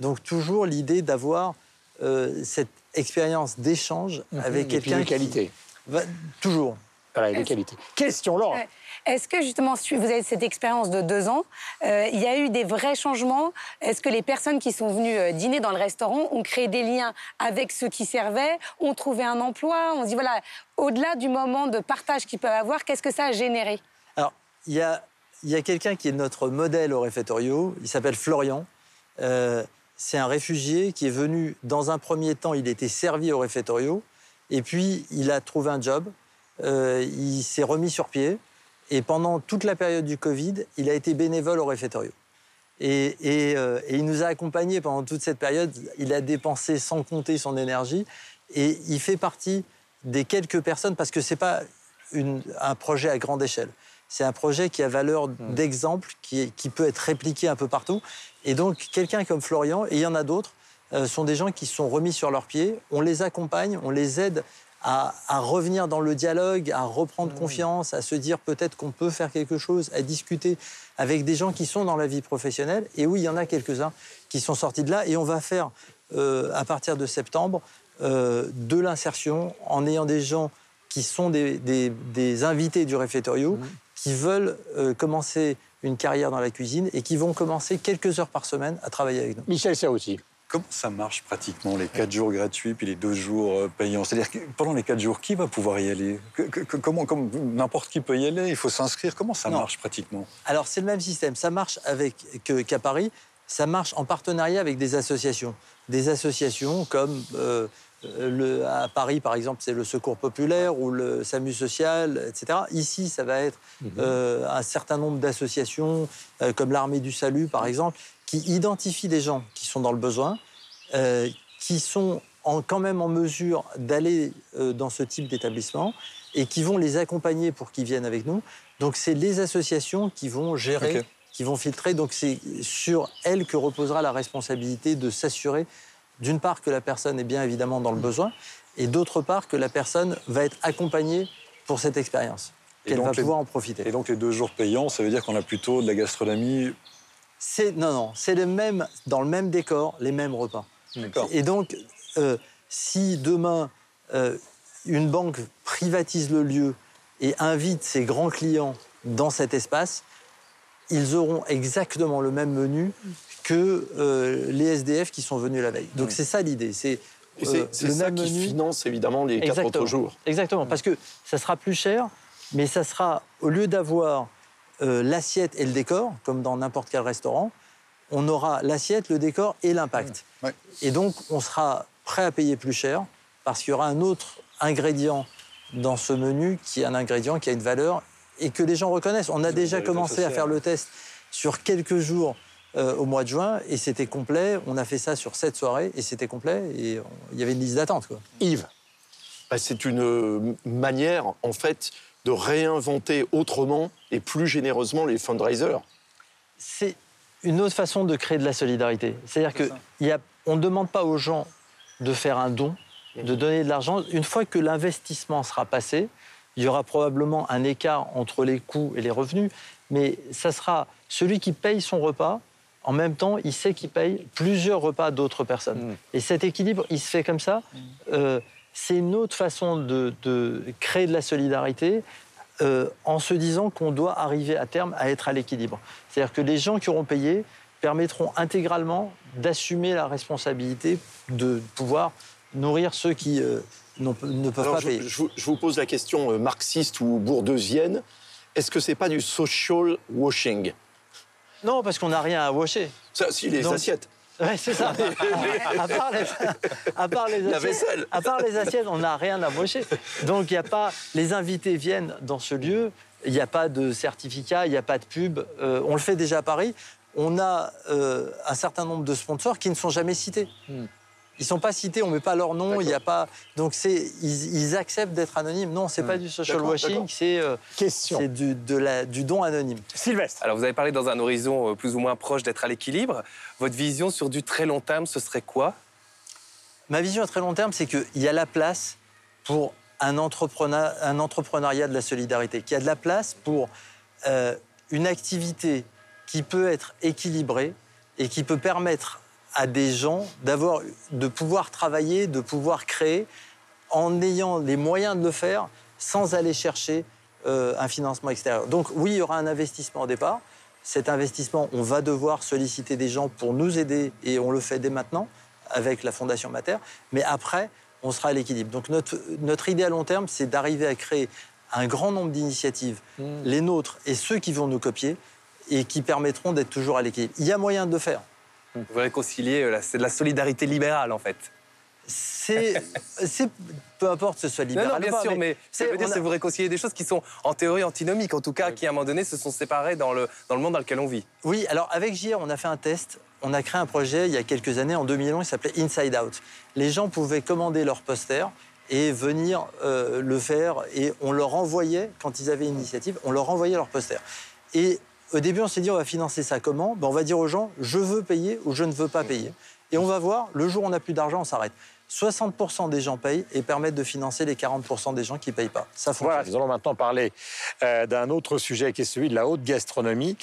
Donc toujours l'idée d'avoir euh, cette expérience d'échange avec Et puis quelqu'un de qui- qualité. Va- toujours. Voilà, et de qualité. Question, Laurent. Ouais. Est-ce que justement, vous avez cette expérience de deux ans, euh, il y a eu des vrais changements? Est-ce que les personnes qui sont venues euh, dîner dans le restaurant ont créé des liens avec ceux qui servaient, ont trouvé un emploi On se dit, voilà, au-delà du moment de partage qu'ils peuvent avoir, qu'est-ce que ça a généré? Alors, il y a, il y a quelqu'un qui est notre modèle au réfectorio, il s'appelle Florian. Euh, c'est un réfugié qui est venu, dans un premier temps, il était servi au réfectorio, et puis il a trouvé un job, euh, il s'est remis sur pied, et pendant toute la période du Covid, il a été bénévole au réfectorio. Et, et, euh, et il nous a accompagnés pendant toute cette période. Il a dépensé sans compter son énergie. Et il fait partie des quelques personnes, parce que ce n'est pas une- un projet à grande échelle. C'est un projet qui a valeur d'exemple, qui, peut être répliqué un peu partout. Et donc, quelqu'un comme Florian, et il y en a d'autres, euh, sont des gens qui sont remis sur leurs pieds. On les accompagne, on les aide à, à revenir dans le dialogue, à reprendre confiance, à se dire peut-être qu'on peut faire quelque chose, à discuter avec des gens qui sont dans la vie professionnelle. Et oui, il y en a quelques-uns qui sont sortis de là. Et on va faire, euh, à partir de septembre, euh, de l'insertion en ayant des gens qui sont des, des- des invités du réfectorio, qui veulent euh, commencer une carrière dans la cuisine et qui vont commencer quelques heures par semaine à travailler avec nous. Michel Serrouti. Comment ça marche pratiquement, les quatre jours gratuits puis les deux jours euh, payants? C'est-à-dire que pendant les quatre jours, qui va pouvoir y aller? Que- que- que- Comment, comme n'importe qui peut y aller Il faut s'inscrire. Comment ça Non. marche pratiquement? Alors, c'est le même système. Ça marche avec qu'à Paris. Ça marche en partenariat avec des associations. Des associations comme euh, euh, le, à Paris, par exemple, c'est le Secours populaire ou le SAMU social, etc. Ici, ça va être euh, un certain nombre d'associations, euh, comme l'Armée du Salut, par exemple, qui identifient des gens qui sont dans le besoin, euh, qui sont en- quand même en mesure d'aller dans ce type d'établissement et qui vont les accompagner pour qu'ils viennent avec nous. Donc, c'est les associations qui vont gérer. Qui vont filtrer. Donc c'est sur elles que reposera la responsabilité de s'assurer, d'une part, que la personne est bien évidemment dans le besoin, et d'autre part, que la personne va être accompagnée pour cette expérience, qu'elle va les- pouvoir en profiter. Et donc les deux jours payants, ça veut dire qu'on a plutôt de la gastronomie. C'est non, non, c'est le même dans le même décor, les mêmes repas. D'accord. Et donc, euh, si demain euh, une banque privatise le lieu et invite ses grands clients dans cet espace, ils auront exactement le même menu que euh, les SDF qui sont venus la veille. Donc c'est ça l'idée. C'est euh, c'est le ça même qui menu. finance évidemment les quatre autres jours. Exactement, parce que ça sera plus cher, mais ça sera, au lieu d'avoir euh, l'assiette et le décor, comme dans n'importe quel restaurant, on aura l'assiette, le décor et l'impact. Et donc, on sera prêt à payer plus cher, parce qu'il y aura un autre ingrédient dans ce menu qui est un ingrédient qui a une valeur et que les gens reconnaissent. On a déjà commencé à faire le test sur quelques jours euh, au mois de juin et c'était complet. On a fait ça sur sept soirées et c'était complet et il y avait une liste d'attente. Yves, Bah, c'est une euh, manière, en fait, de réinventer autrement et plus généreusement les fundraisers. c'est une autre façon de créer de la solidarité. C'est-à-dire qu'on ne demande pas aux gens de faire un don, de donner de l'argent. Une fois que l'investissement sera passé, il y aura probablement un écart entre les coûts et les revenus, mais ça sera celui qui paye son repas. En même temps, il sait qu'il paye plusieurs repas d'autres personnes. Et cet équilibre, il se fait comme ça. Euh, c'est une autre façon de, de créer de la solidarité euh, en se disant qu'on doit arriver à terme à être à l'équilibre. C'est-à-dire que les gens qui auront payé permettront intégralement d'assumer la responsabilité de pouvoir nourrir ceux qui euh, ne peuvent Alors, pas je, payer. je vous- je vous pose la question euh, marxiste ou bourdeusienne. Est-ce que c'est pas du social washing? Non, parce qu'on n'a rien à washer. Ça, si, les Donc- assiettes. Ouais, c'est ça. à, part les, à part les assiettes, à part les assiettes, on n'a rien à washer. Donc il a pas. Les invités viennent dans ce lieu. Il n'y a pas de certificat, il n'y a pas de pub. Euh, on le fait déjà à Paris. On a euh, un certain nombre de sponsors qui ne sont jamais cités. Ils sont pas cités, on met pas leur nom, il y a pas. Donc c'est, ils, ils acceptent d'être anonymes. Non, c'est pas du social D'accord, washing, d'accord. c'est euh, question. c'est du, de la, du don anonyme. Sylvestre. Alors, vous avez parlé dans un horizon euh, plus ou moins proche d'être à l'équilibre. Votre vision sur du très long terme, ce serait quoi? Ma vision à très long terme, c'est qu'il y a la place pour un, entrepreneur, un entrepreneuriat de la solidarité, qu'il y a de la place pour euh, une activité qui peut être équilibrée et qui peut permettre à des gens d'avoir, de pouvoir travailler, de pouvoir créer en ayant les moyens de le faire sans aller chercher euh, un financement extérieur. Donc oui, il y aura un investissement au départ. Cet investissement, on va devoir solliciter des gens pour nous aider et on le fait dès maintenant avec la Fondation Mater. Mais après, on sera à l'équilibre. Donc notre, notre idée à long terme, c'est d'arriver à créer un grand nombre d'initiatives, les nôtres et ceux qui vont nous copier, et qui permettront d'être toujours à l'équilibre. Il y a moyen de le faire. Vous réconcilier, euh, c'est de la solidarité libérale en fait. C'est, peu importe ce soit Non, libéral non, ou bien pas, sûr, mais, c'est- ça veut dire a- c'est vous réconcilier des choses qui sont en théorie antinomiques, en tout cas, qui à un moment donné se sont séparées dans le, dans le monde dans lequel on vit. Oui, alors avec JR, on a fait un test. On a créé un projet il y a quelques années, en 2011, il s'appelait Inside Out. Les gens pouvaient commander leur poster et venir euh, le faire. Et on leur envoyait, quand ils avaient une initiative, on leur envoyait leur poster. Et au début, on s'est dit, on va financer ça comment? Ben, On va dire aux gens, je veux payer ou je ne veux pas payer. Et on va voir, le jour où on n'a plus d'argent, on s'arrête. 60% des gens payent et permettent de financer les 40% des gens qui ne payent pas. Ça fonctionne. Nous allons maintenant parler euh, d'un autre sujet qui est celui de la haute gastronomie,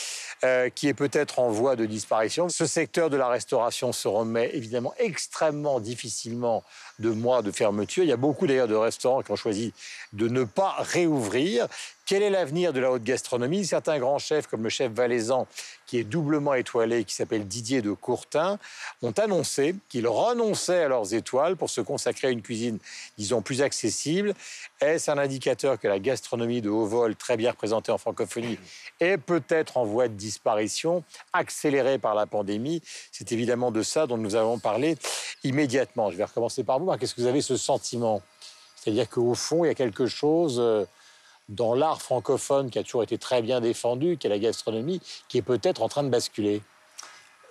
euh, qui est peut-être en voie de disparition. Ce secteur de la restauration se remet évidemment extrêmement difficilement de mois de fermeture. Il y a beaucoup d'ailleurs de restaurants qui ont choisi de ne pas réouvrir. Quel est l'avenir de la haute gastronomie? Certains grands chefs, comme le chef valaisan, qui est doublement étoilé, qui s'appelle Didier de Courtin, ont annoncé qu'ils renonçaient à leurs étoiles pour se consacrer à une cuisine, disons, plus accessible. Est-ce un indicateur que la gastronomie de haut vol, très bien représentée en francophonie, est peut-être en voie de disparition, accélérée par la pandémie? C'est évidemment de ça dont nous avons parlé immédiatement. Je vais recommencer par vous. Qu'est-ce que vous avez ce sentiment? C'est-à-dire qu'au fond, il y a quelque chose euh, dans l'art francophone qui a toujours été très bien défendu, qui est la gastronomie, qui est peut-être en train de basculer.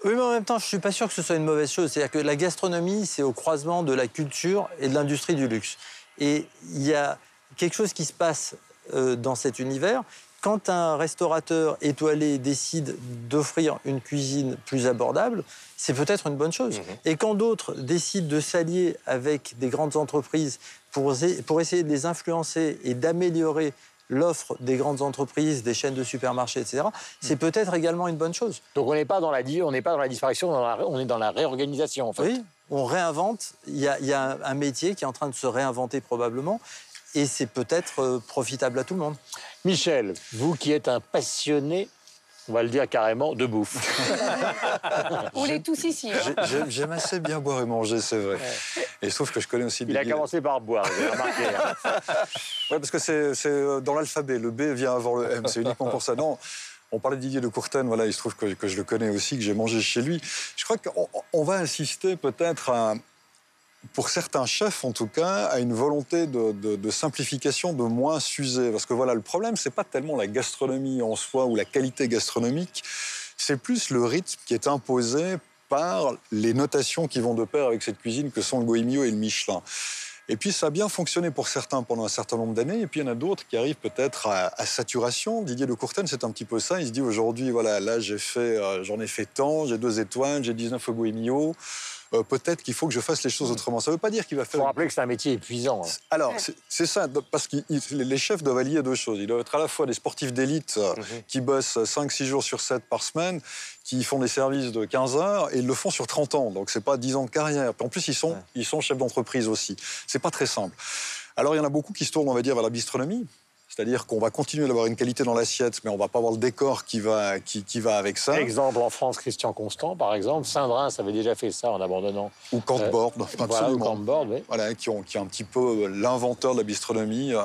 Oui, mais en même temps, je ne suis pas sûr que ce soit une mauvaise chose. C'est-à-dire que la gastronomie, c'est au croisement de la culture et de l'industrie du luxe. Et il y a quelque chose qui se passe euh, dans cet univers quand un restaurateur étoilé décide d'offrir une cuisine plus abordable, c'est peut-être une bonne chose. Et quand d'autres décident de s'allier avec des grandes entreprises pour, pour essayer de les influencer et d'améliorer l'offre des grandes entreprises, des chaînes de supermarchés, etc., c'est peut-être également une bonne chose. Donc on n'est pas dans la on n'est pas dans la disparition, la- on est dans la réorganisation en fait. Oui, on réinvente. Il y a, y un métier qui est en train de se réinventer probablement. Et c'est peut-être euh, profitable à tout le monde. Michel, vous qui êtes un passionné, on va le dire carrément, de bouffe. On l'est tous ici. hein. J'ai- J'aime assez bien boire et manger, c'est vrai. Et sauf que je connais aussi Il a Didier- commencé par boire, vous avez remarqué. hein. Ouais, parce que c'est euh, dans l'alphabet. Le B vient avant le M. C'est uniquement pour ça. Non. On parlait de Didier de Courten, voilà, il se trouve que, que je le connais aussi, que j'ai mangé chez lui. Je crois qu'on on va assister peut-être à, pour certains chefs en tout cas, à une volonté de, simplification, de moins s'user. Parce que voilà, le problème, c'est pas tellement la gastronomie en soi ou la qualité gastronomique, c'est plus le rythme qui est imposé par les notations qui vont de pair avec cette cuisine que sont le Goemio et le Michelin. Et puis ça a bien fonctionné pour certains pendant un certain nombre d'années, et puis il y en a d'autres qui arrivent peut-être à, saturation. Didier de Courten, c'est un petit peu ça. Il se dit aujourd'hui, voilà, là j'ai fait, euh, j'en ai fait tant, j'ai deux étoiles, j'ai 19 au Goemio. Euh, peut-être qu'il faut que je fasse les choses autrement. Ça ne veut pas dire qu'il va Il faire faut rappeler que c'est un métier épuisant. hein. alors, c'est- ça, parce que les chefs doivent allier deux choses. Ils doivent être à la fois des sportifs d'élite euh, qui bossent 5-6 jours sur 7 par semaine, qui font des services de 15 heures, et ils le font sur 30 ans. Donc, c'est pas 10 ans de carrière. Puis en plus, ils sont, ils sont chefs d'entreprise aussi. C'est pas très simple. Alors, il y en a beaucoup qui se tournent, on va dire, vers la bistronomie. C'est-à-dire qu'on va continuer d'avoir une qualité dans l'assiette, mais on va pas avoir le décor qui va, qui, qui va avec ça. Exemple en France, Christian Constant, par exemple. Saint-Drin, ça avait déjà fait ça en abandonnant. Ou Voilà, ou absolument. Campbell, oui. voilà, qui, ont, qui est un petit peu euh, l'inventeur de la bistronomie. euh.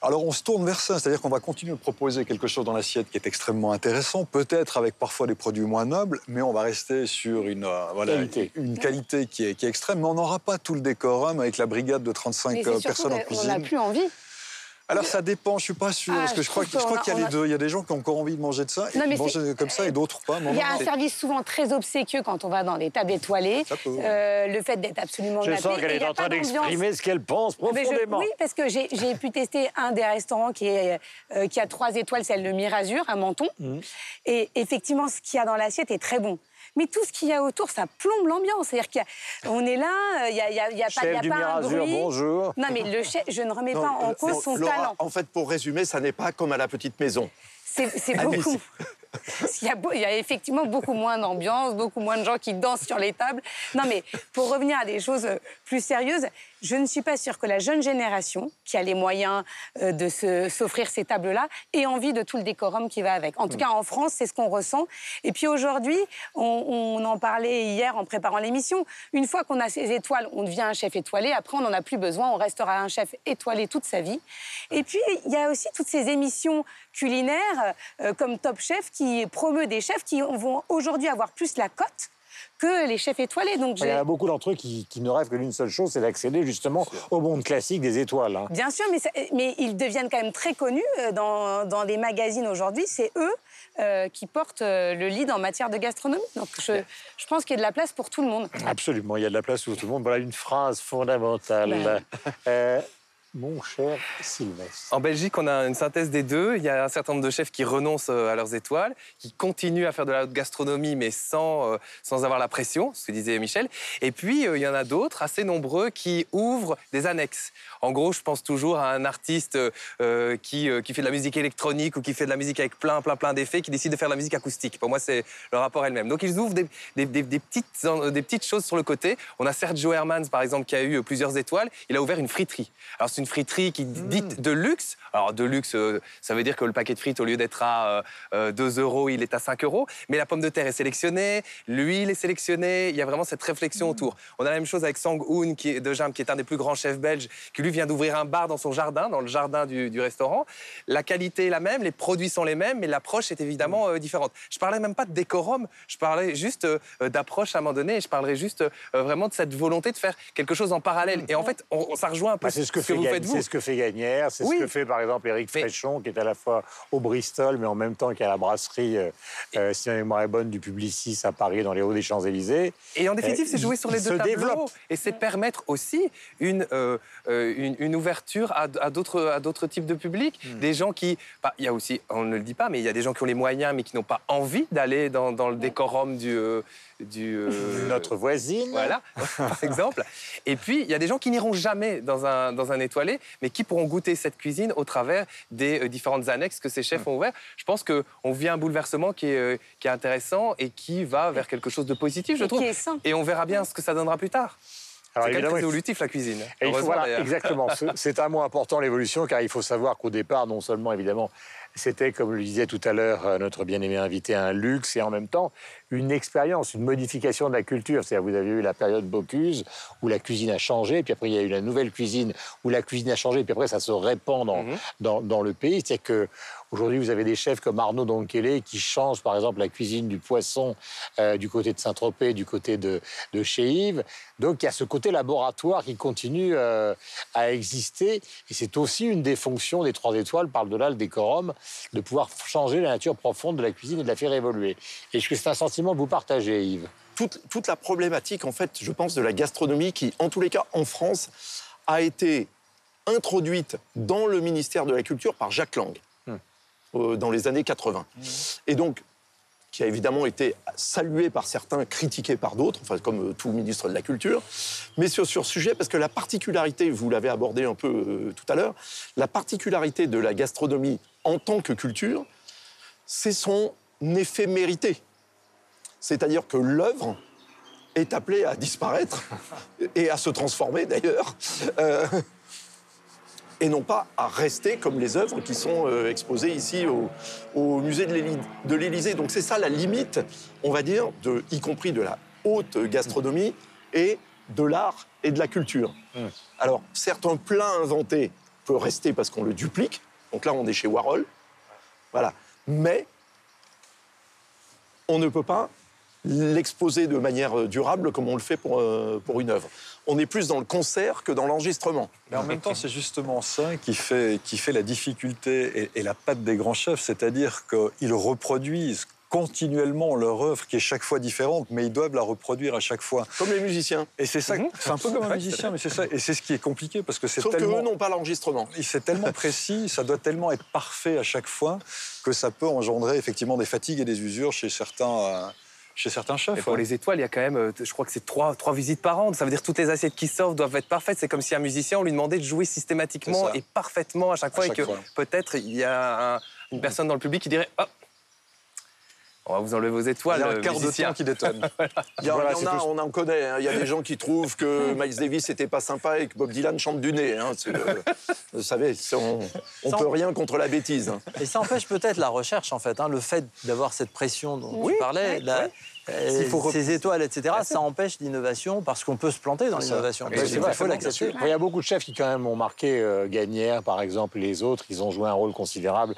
Alors on se tourne vers ça, c'est-à-dire qu'on va continuer de proposer quelque chose dans l'assiette qui est extrêmement intéressant, peut-être avec parfois des produits moins nobles, mais on va rester sur une, euh, voilà, Qualité. une qualité qui est, qui est extrême, mais on n'aura pas tout le décorum avec la brigade de 35 Mais euh, c'est surtout personnes en qu'on n'a cuisine. plus envie. Alors ça dépend, je suis pas sûr, Ah, parce que je je crois, qu'il y a on les a- deux. Il y a des gens qui ont encore envie de manger de ça, et Non, de manger c'est- comme ça, et d'autres pas. Il y a un service souvent très obséquieux quand on va dans des tables étoilées. Ça peut, ouais. Euh, le fait d'être absolument Je nappé. sens qu'elle Et il est en train pas d'ambiance. d'exprimer ce qu'elle pense je- profondément. oui, parce que j'ai pu tester un des restaurants qui, est, euh, qui a trois étoiles, c'est le Mirazur à Menton. Mhm. Et effectivement, ce qu'il y a dans l'assiette est très bon. Mais tout ce qu'il y a autour, ça plombe l'ambiance. C'est-à-dire qu'on est là, il n'y a, y a- il y a pas, il y Chef a du pas un bruit. bonjour. Non, mais le chef, je ne remets Non, pas en euh, cause son Laura, talent. En fait, pour résumer, ça n'est pas comme à la petite maison. C'est Ah, beaucoup. Il y, a, beau- il y a effectivement beaucoup moins d'ambiance, beaucoup moins de gens qui dansent sur les tables. Non, mais pour revenir à des choses plus sérieuses, je ne suis pas sûre que la jeune génération, qui a les moyens euh, de se- s'offrir ces tables-là, ait envie de tout le décorum qui va avec. En tout cas, en France, c'est ce qu'on ressent. Et puis aujourd'hui, on, on en parlait hier en préparant l'émission. Une fois qu'on a ces étoiles, on devient un chef étoilé. Après, on n'en a plus besoin. On restera un chef étoilé toute sa vie. Et puis, il y a aussi toutes ces émissions culinaires euh, comme Top Chef qui promeut des chefs qui vont aujourd'hui avoir plus la cote que les chefs étoilés. Donc, Il y en a beaucoup d'entre eux qui, qui ne rêvent que d'une seule chose, c'est d'accéder justement au monde classique des étoiles. hein. Bien sûr, mais, ça- mais ils deviennent quand même très connus euh, dans, dans les magazines aujourd'hui. C'est eux euh, qui portent euh, le lead en matière de gastronomie. Donc je, je pense qu'il y a de la place pour tout le monde. Absolument, il y a de la place pour tout le monde. Voilà une phrase fondamentale. Euh, mon cher Sylvestre. En Belgique, on a une synthèse des deux. Il y a un certain nombre de chefs qui renoncent euh, à leurs étoiles, qui continuent à faire de la gastronomie, mais sans, euh, sans avoir la pression, ce que disait Michel. Et puis, euh, il y en a d'autres, assez nombreux, qui ouvrent des annexes. En gros, je pense toujours à un artiste qui, qui fait de la musique électronique ou qui fait de la musique avec plein, plein, plein d'effets, qui décide de faire de la musique acoustique. Pour moi, c'est le rapport elle-même. Donc, ils ouvrent des, des- petites, des petites choses sur le côté. On a Sergio Hermans, par exemple, qui a eu plusieurs étoiles. Il a ouvert une friterie. Alors, c'est une friterie qui dite de luxe. Alors, de luxe, euh, ça veut dire que le paquet de frites, au lieu d'être à euh, euh, 2 euros, il est à 5 euros. Mais la pomme de terre est sélectionnée, l'huile est sélectionnée. Il y a vraiment cette réflexion autour. On a la même chose avec Sang Hoon qui est, de Jam, qui est un des plus grands chefs belges, qui lui vient d'ouvrir un bar dans son jardin, dans le jardin du, du restaurant. La qualité est la même, les produits sont les mêmes, mais l'approche est évidemment euh, différente. Je parlais même pas de décorum, je parlais juste euh, euh, d'approche à un moment donné, et je parlerai juste euh, vraiment de cette volonté de faire quelque chose en parallèle. Et en fait, on- ça rejoint un peu Bah, ce que que fait vous Gagne- faites-vous C'est ce que fait Gagnère, c'est Oui. ce que fait par exemple Éric Mais- Fréchon, qui est à la fois au Bristol, mais en même temps qui est à la brasserie, euh, euh, si ma mémoire est bonne, du Publicis à Paris, dans les hauts des Champs-Élysées. Et en définitive, Euh, c'est jouer sur les deux tableaux. développe. Et c'est permettre aussi une, euh, une, une ouverture à, à d'autres types de publics. Hmm. Des gens qui. bah, Il y a aussi, on ne le dit pas, mais il y a des gens qui ont les moyens, mais qui n'ont pas envie d'aller dans, dans le décorum du. euh, du euh, Notre voisine. Voilà, par exemple. Et puis, il y a des gens qui n'iront jamais dans un, dans un étoilé, mais qui pourront goûter cette cuisine au travers des euh, différentes annexes que ces chefs Hmm. ont ouvertes. Je pense qu'on vit un bouleversement qui est, euh, qui est intéressant et qui va vers quelque chose de positif, je Et trouve. qui est sain. Et on verra bien ce que ça donnera plus tard. Alors, évidemment, évolutif, la cuisine. Et il faut- Heureusement, voilà, d'ailleurs. exactement. Ce- C'est un mot important, l'évolution, car il faut savoir qu'au départ, non seulement, évidemment, c'était, comme le disait tout à l'heure euh, notre bien-aimé invité, un luxe et en même temps une expérience, une modification de la culture. C'est-à-dire, vous avez eu la période Bocuse où la cuisine a changé, puis après, il y a eu la nouvelle cuisine où la cuisine a changé, puis après, ça se répand dans, Mhm. dans, dans le pays. C'est-à-dire que Aujourd'hui, vous avez des chefs comme Arnaud Donkele qui changent, par exemple, la cuisine du poisson euh, du côté de Saint-Tropez, du côté de, de chez Yves. Donc, il y a ce côté laboratoire qui continue euh, à exister. Et c'est aussi une des fonctions des trois étoiles, par-delà le décorum, de pouvoir changer la nature profonde de la cuisine et de la faire évoluer. Est-ce que c'est un sentiment que vous partagez, Yves? Toute, toute la problématique, en fait, je pense, de la gastronomie qui, en tous les cas, en France, a été introduite dans le ministère de la Culture par Jacques Lang, euh, dans les années 80. Et donc, qui a évidemment été salué par certains, critiqué par d'autres, enfin, comme euh, tout ministre de la Culture. Mais sur, ce sujet, parce que la particularité, vous l'avez abordé un peu euh, tout à l'heure, la particularité de la gastronomie en tant que culture, c'est son éphémérité. C'est-à-dire que l'œuvre est appelée à disparaître et à se transformer d'ailleurs, et non pas à rester comme les œuvres qui sont euh, exposées ici au, au musée de l'Élysée. Donc c'est ça la limite, on va dire, de, y compris de la haute gastronomie et de l'art et de la culture. Alors certes, un plat inventé peut rester parce qu'on le duplique. Donc là, on est chez Warhol. Voilà. Mais on ne peut pas l'exposer de manière euh, durable comme on le fait pour, euh, pour une œuvre. On est plus dans le concert que dans l'enregistrement. Mais en même temps, c'est justement ça qui fait, qui fait la difficulté et, et la patte des grands chefs, c'est-à-dire qu'ils reproduisent continuellement leur œuvre qui est chaque fois différente, mais ils doivent la reproduire à chaque fois. Comme les musiciens. Et c'est ça, c'est un peu comme un musicien, mais c'est ça, et c'est ce qui est compliqué parce que c'est Sauf tellement, qu'eux n'ont pas l'enregistrement. c'est tellement précis, ça doit tellement être parfait à chaque fois que ça peut engendrer effectivement des fatigues et des usures chez certains, euh, chez certains chefs. Pour ouais. les étoiles, il y a quand même, euh, je crois que c'est trois, trois visites par an. Ça veut dire que toutes les assiettes qui sortent doivent être parfaites. C'est comme si un musicien, on lui demandait de jouer systématiquement et parfaitement à chaque fois. chaque et que fois. peut-être il y a un- une personne dans le public qui dirait Oh, on va vous enlever vos étoiles. Il y a un quart de temps qui détonne. Il y, a- Voilà, il y en a, tout. on en connaît. hein. Il y a des gens qui trouvent que Miles Davis n'était pas sympa et que Bob Dylan chante du nez. hein. Le- Vous savez, on ne peut rien contre la bêtise. hein. Et ça empêche peut-être la recherche, en fait. hein, le fait d'avoir cette pression dont Oui, tu parlais, oui, la- oui. euh, faut rep- ces étoiles, etc., ça empêche l'innovation parce qu'on peut se planter dans l'innovation. Faut l'accepter. Il y a beaucoup de chefs qui, quand même, ont marqué euh, Gagnère, par exemple, les autres. Ils ont joué un rôle considérable,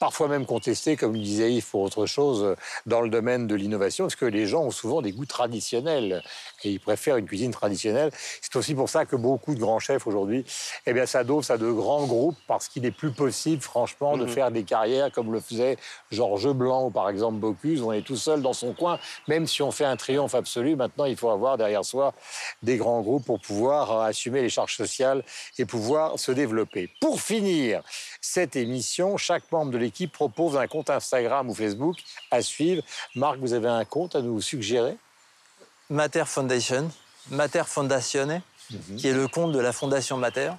parfois même contesté, comme le disait Yves, pour autre chose, euh, dans le domaine de l'innovation, parce que les gens ont souvent des goûts traditionnels et ils préfèrent une cuisine traditionnelle. C'est aussi pour ça que beaucoup de grands chefs aujourd'hui eh bien, s'adossent à de grands groupes, parce qu'il n'est plus possible, franchement, de faire des carrières comme le faisait Georges Blanc ou, par exemple, Bocuse. On est tout seul dans son coin, même si on fait un triomphe absolu. Maintenant, il faut avoir derrière soi des grands groupes pour pouvoir euh, assumer les charges sociales et pouvoir se développer. Pour finir cette émission, chaque membre de l'équipe propose un compte Instagram ou Facebook à suivre. Marc, vous avez un compte à nous suggérer? Mater Foundation, Mater Fondazione, qui est le compte de la Fondation Mater.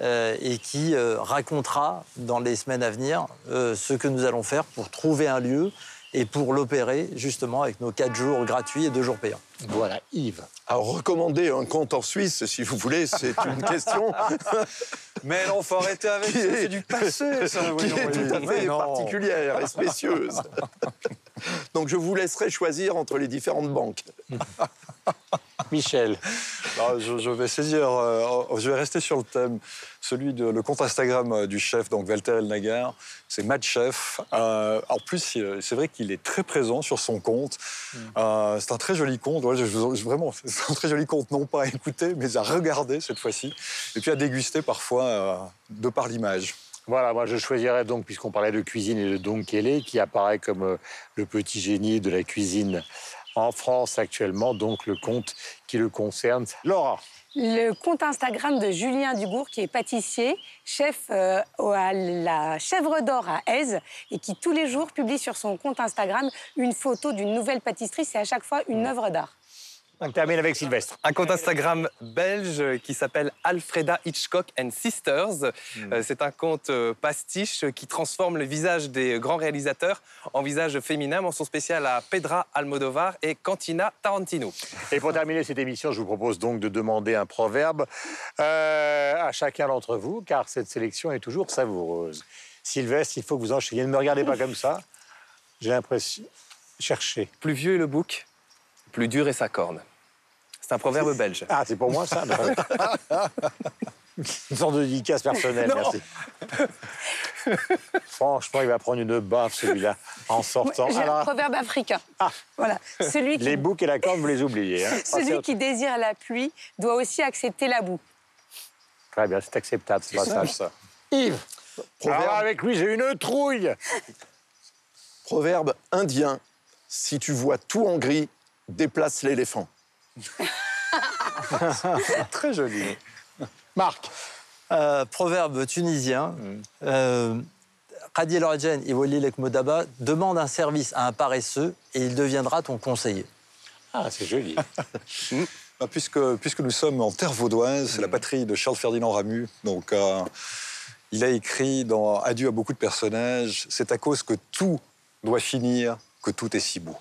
euh, et qui euh, racontera dans les semaines à venir euh, ce que nous allons faire pour trouver un lieu et pour l'opérer justement avec nos quatre jours gratuits et deux jours payants. Voilà, Yves. Alors, recommander un compte en Suisse, si vous voulez, c'est une question Mais non, faut arrêter avec ça, est- c'est du passé, ça. qui est tout à fait particulière et spécieuse. Donc, je vous laisserai choisir entre les différentes banques. Michel. Alors, je, je vais saisir, euh, je vais rester sur le thème. celui de le compte Instagram euh, du chef, donc Walter Elnagar, c'est Mad Chef. Euh, en plus, c'est vrai qu'il est très présent sur son compte. Euh, c'est un très joli compte. Ouais, je- je- vraiment, c'est un très joli compte, non pas à écouter, mais à regarder cette fois-ci, et puis à déguster parfois de par l'image. Voilà, moi je choisirais donc, puisqu'on parlait de cuisine et de Don Kelly, qui apparaît comme le petit génie de la cuisine en France actuellement, donc le compte qui le concerne. Laura, Le compte Instagram de Julien Dugour, qui est pâtissier, chef euh, à la Chèvre d'Or à Aise, et qui tous les jours publie sur son compte Instagram une photo d'une nouvelle pâtisserie. C'est à chaque fois une œuvre d'art. On termine avec Sylvestre. Un compte Instagram belge qui s'appelle Alfreda Hitchcock and Sisters. Euh, C'est un compte euh, pastiche qui transforme le visage des grands réalisateurs en visage féminin. Mention spéciale à Pedra Almodovar et Cantina Tarantino. Et pour terminer cette émission, je vous propose donc de demander un proverbe euh, à chacun d'entre vous, car cette sélection est toujours savoureuse. Sylvestre, il faut que vous enchaîniez. Ne me regardez pas comme ça. J'ai l'impression. Cherchez. Plus vieux est le bouc, plus dur est sa corne. C'est un proverbe belge. Ah, c'est pour moi ça Une sorte de dédicace personnelle, merci. Franchement, il va prendre une baffe celui-là en sortant. J'ai un Alors, proverbe africain. Ah. Voilà. Celui qui, les boucs et la corde, vous les oubliez. hein. celui qui désire la pluie doit aussi accepter la boue. Très bien, c'est acceptable, c'est pas simple, ça. ça. Yves, Proverbe. alors avec lui, j'ai une trouille. Proverbe indien si tu vois tout en gris, déplace l'éléphant. Très joli. Marc, Euh, proverbe tunisien. Euh, Khadi El Radjen Iwoli Lek Modaba demande un service à un paresseux et il deviendra ton conseiller. ah, c'est joli. Ah, Puisque, puisque nous sommes en terre vaudoise, c'est la patrie de Charles-Ferdinand Ramu. Donc, euh, il a écrit dans Adieu à beaucoup de personnages C'est à cause que tout doit finir que tout est si beau.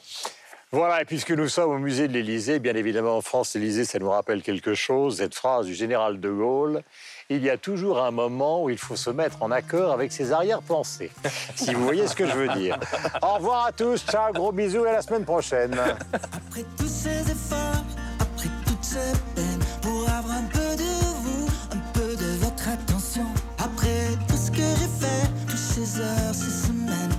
Voilà, et puisque nous sommes au musée de l'Élysée, bien évidemment en France, l'Élysée, ça nous rappelle quelque chose, cette phrase du général de Gaulle. Il y a toujours un moment où il faut se mettre en accord avec ses arrière-pensées. si vous voyez ce que je veux dire. Au revoir à tous, ciao, gros bisous et à la semaine prochaine. Après tous ces efforts, après toutes ces peines, pour avoir un peu de vous, un peu de votre attention. Après tout ce que j'ai fait, toutes ces heures, ces semaines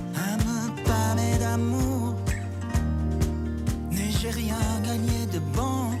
j'ai rien gagné de bon.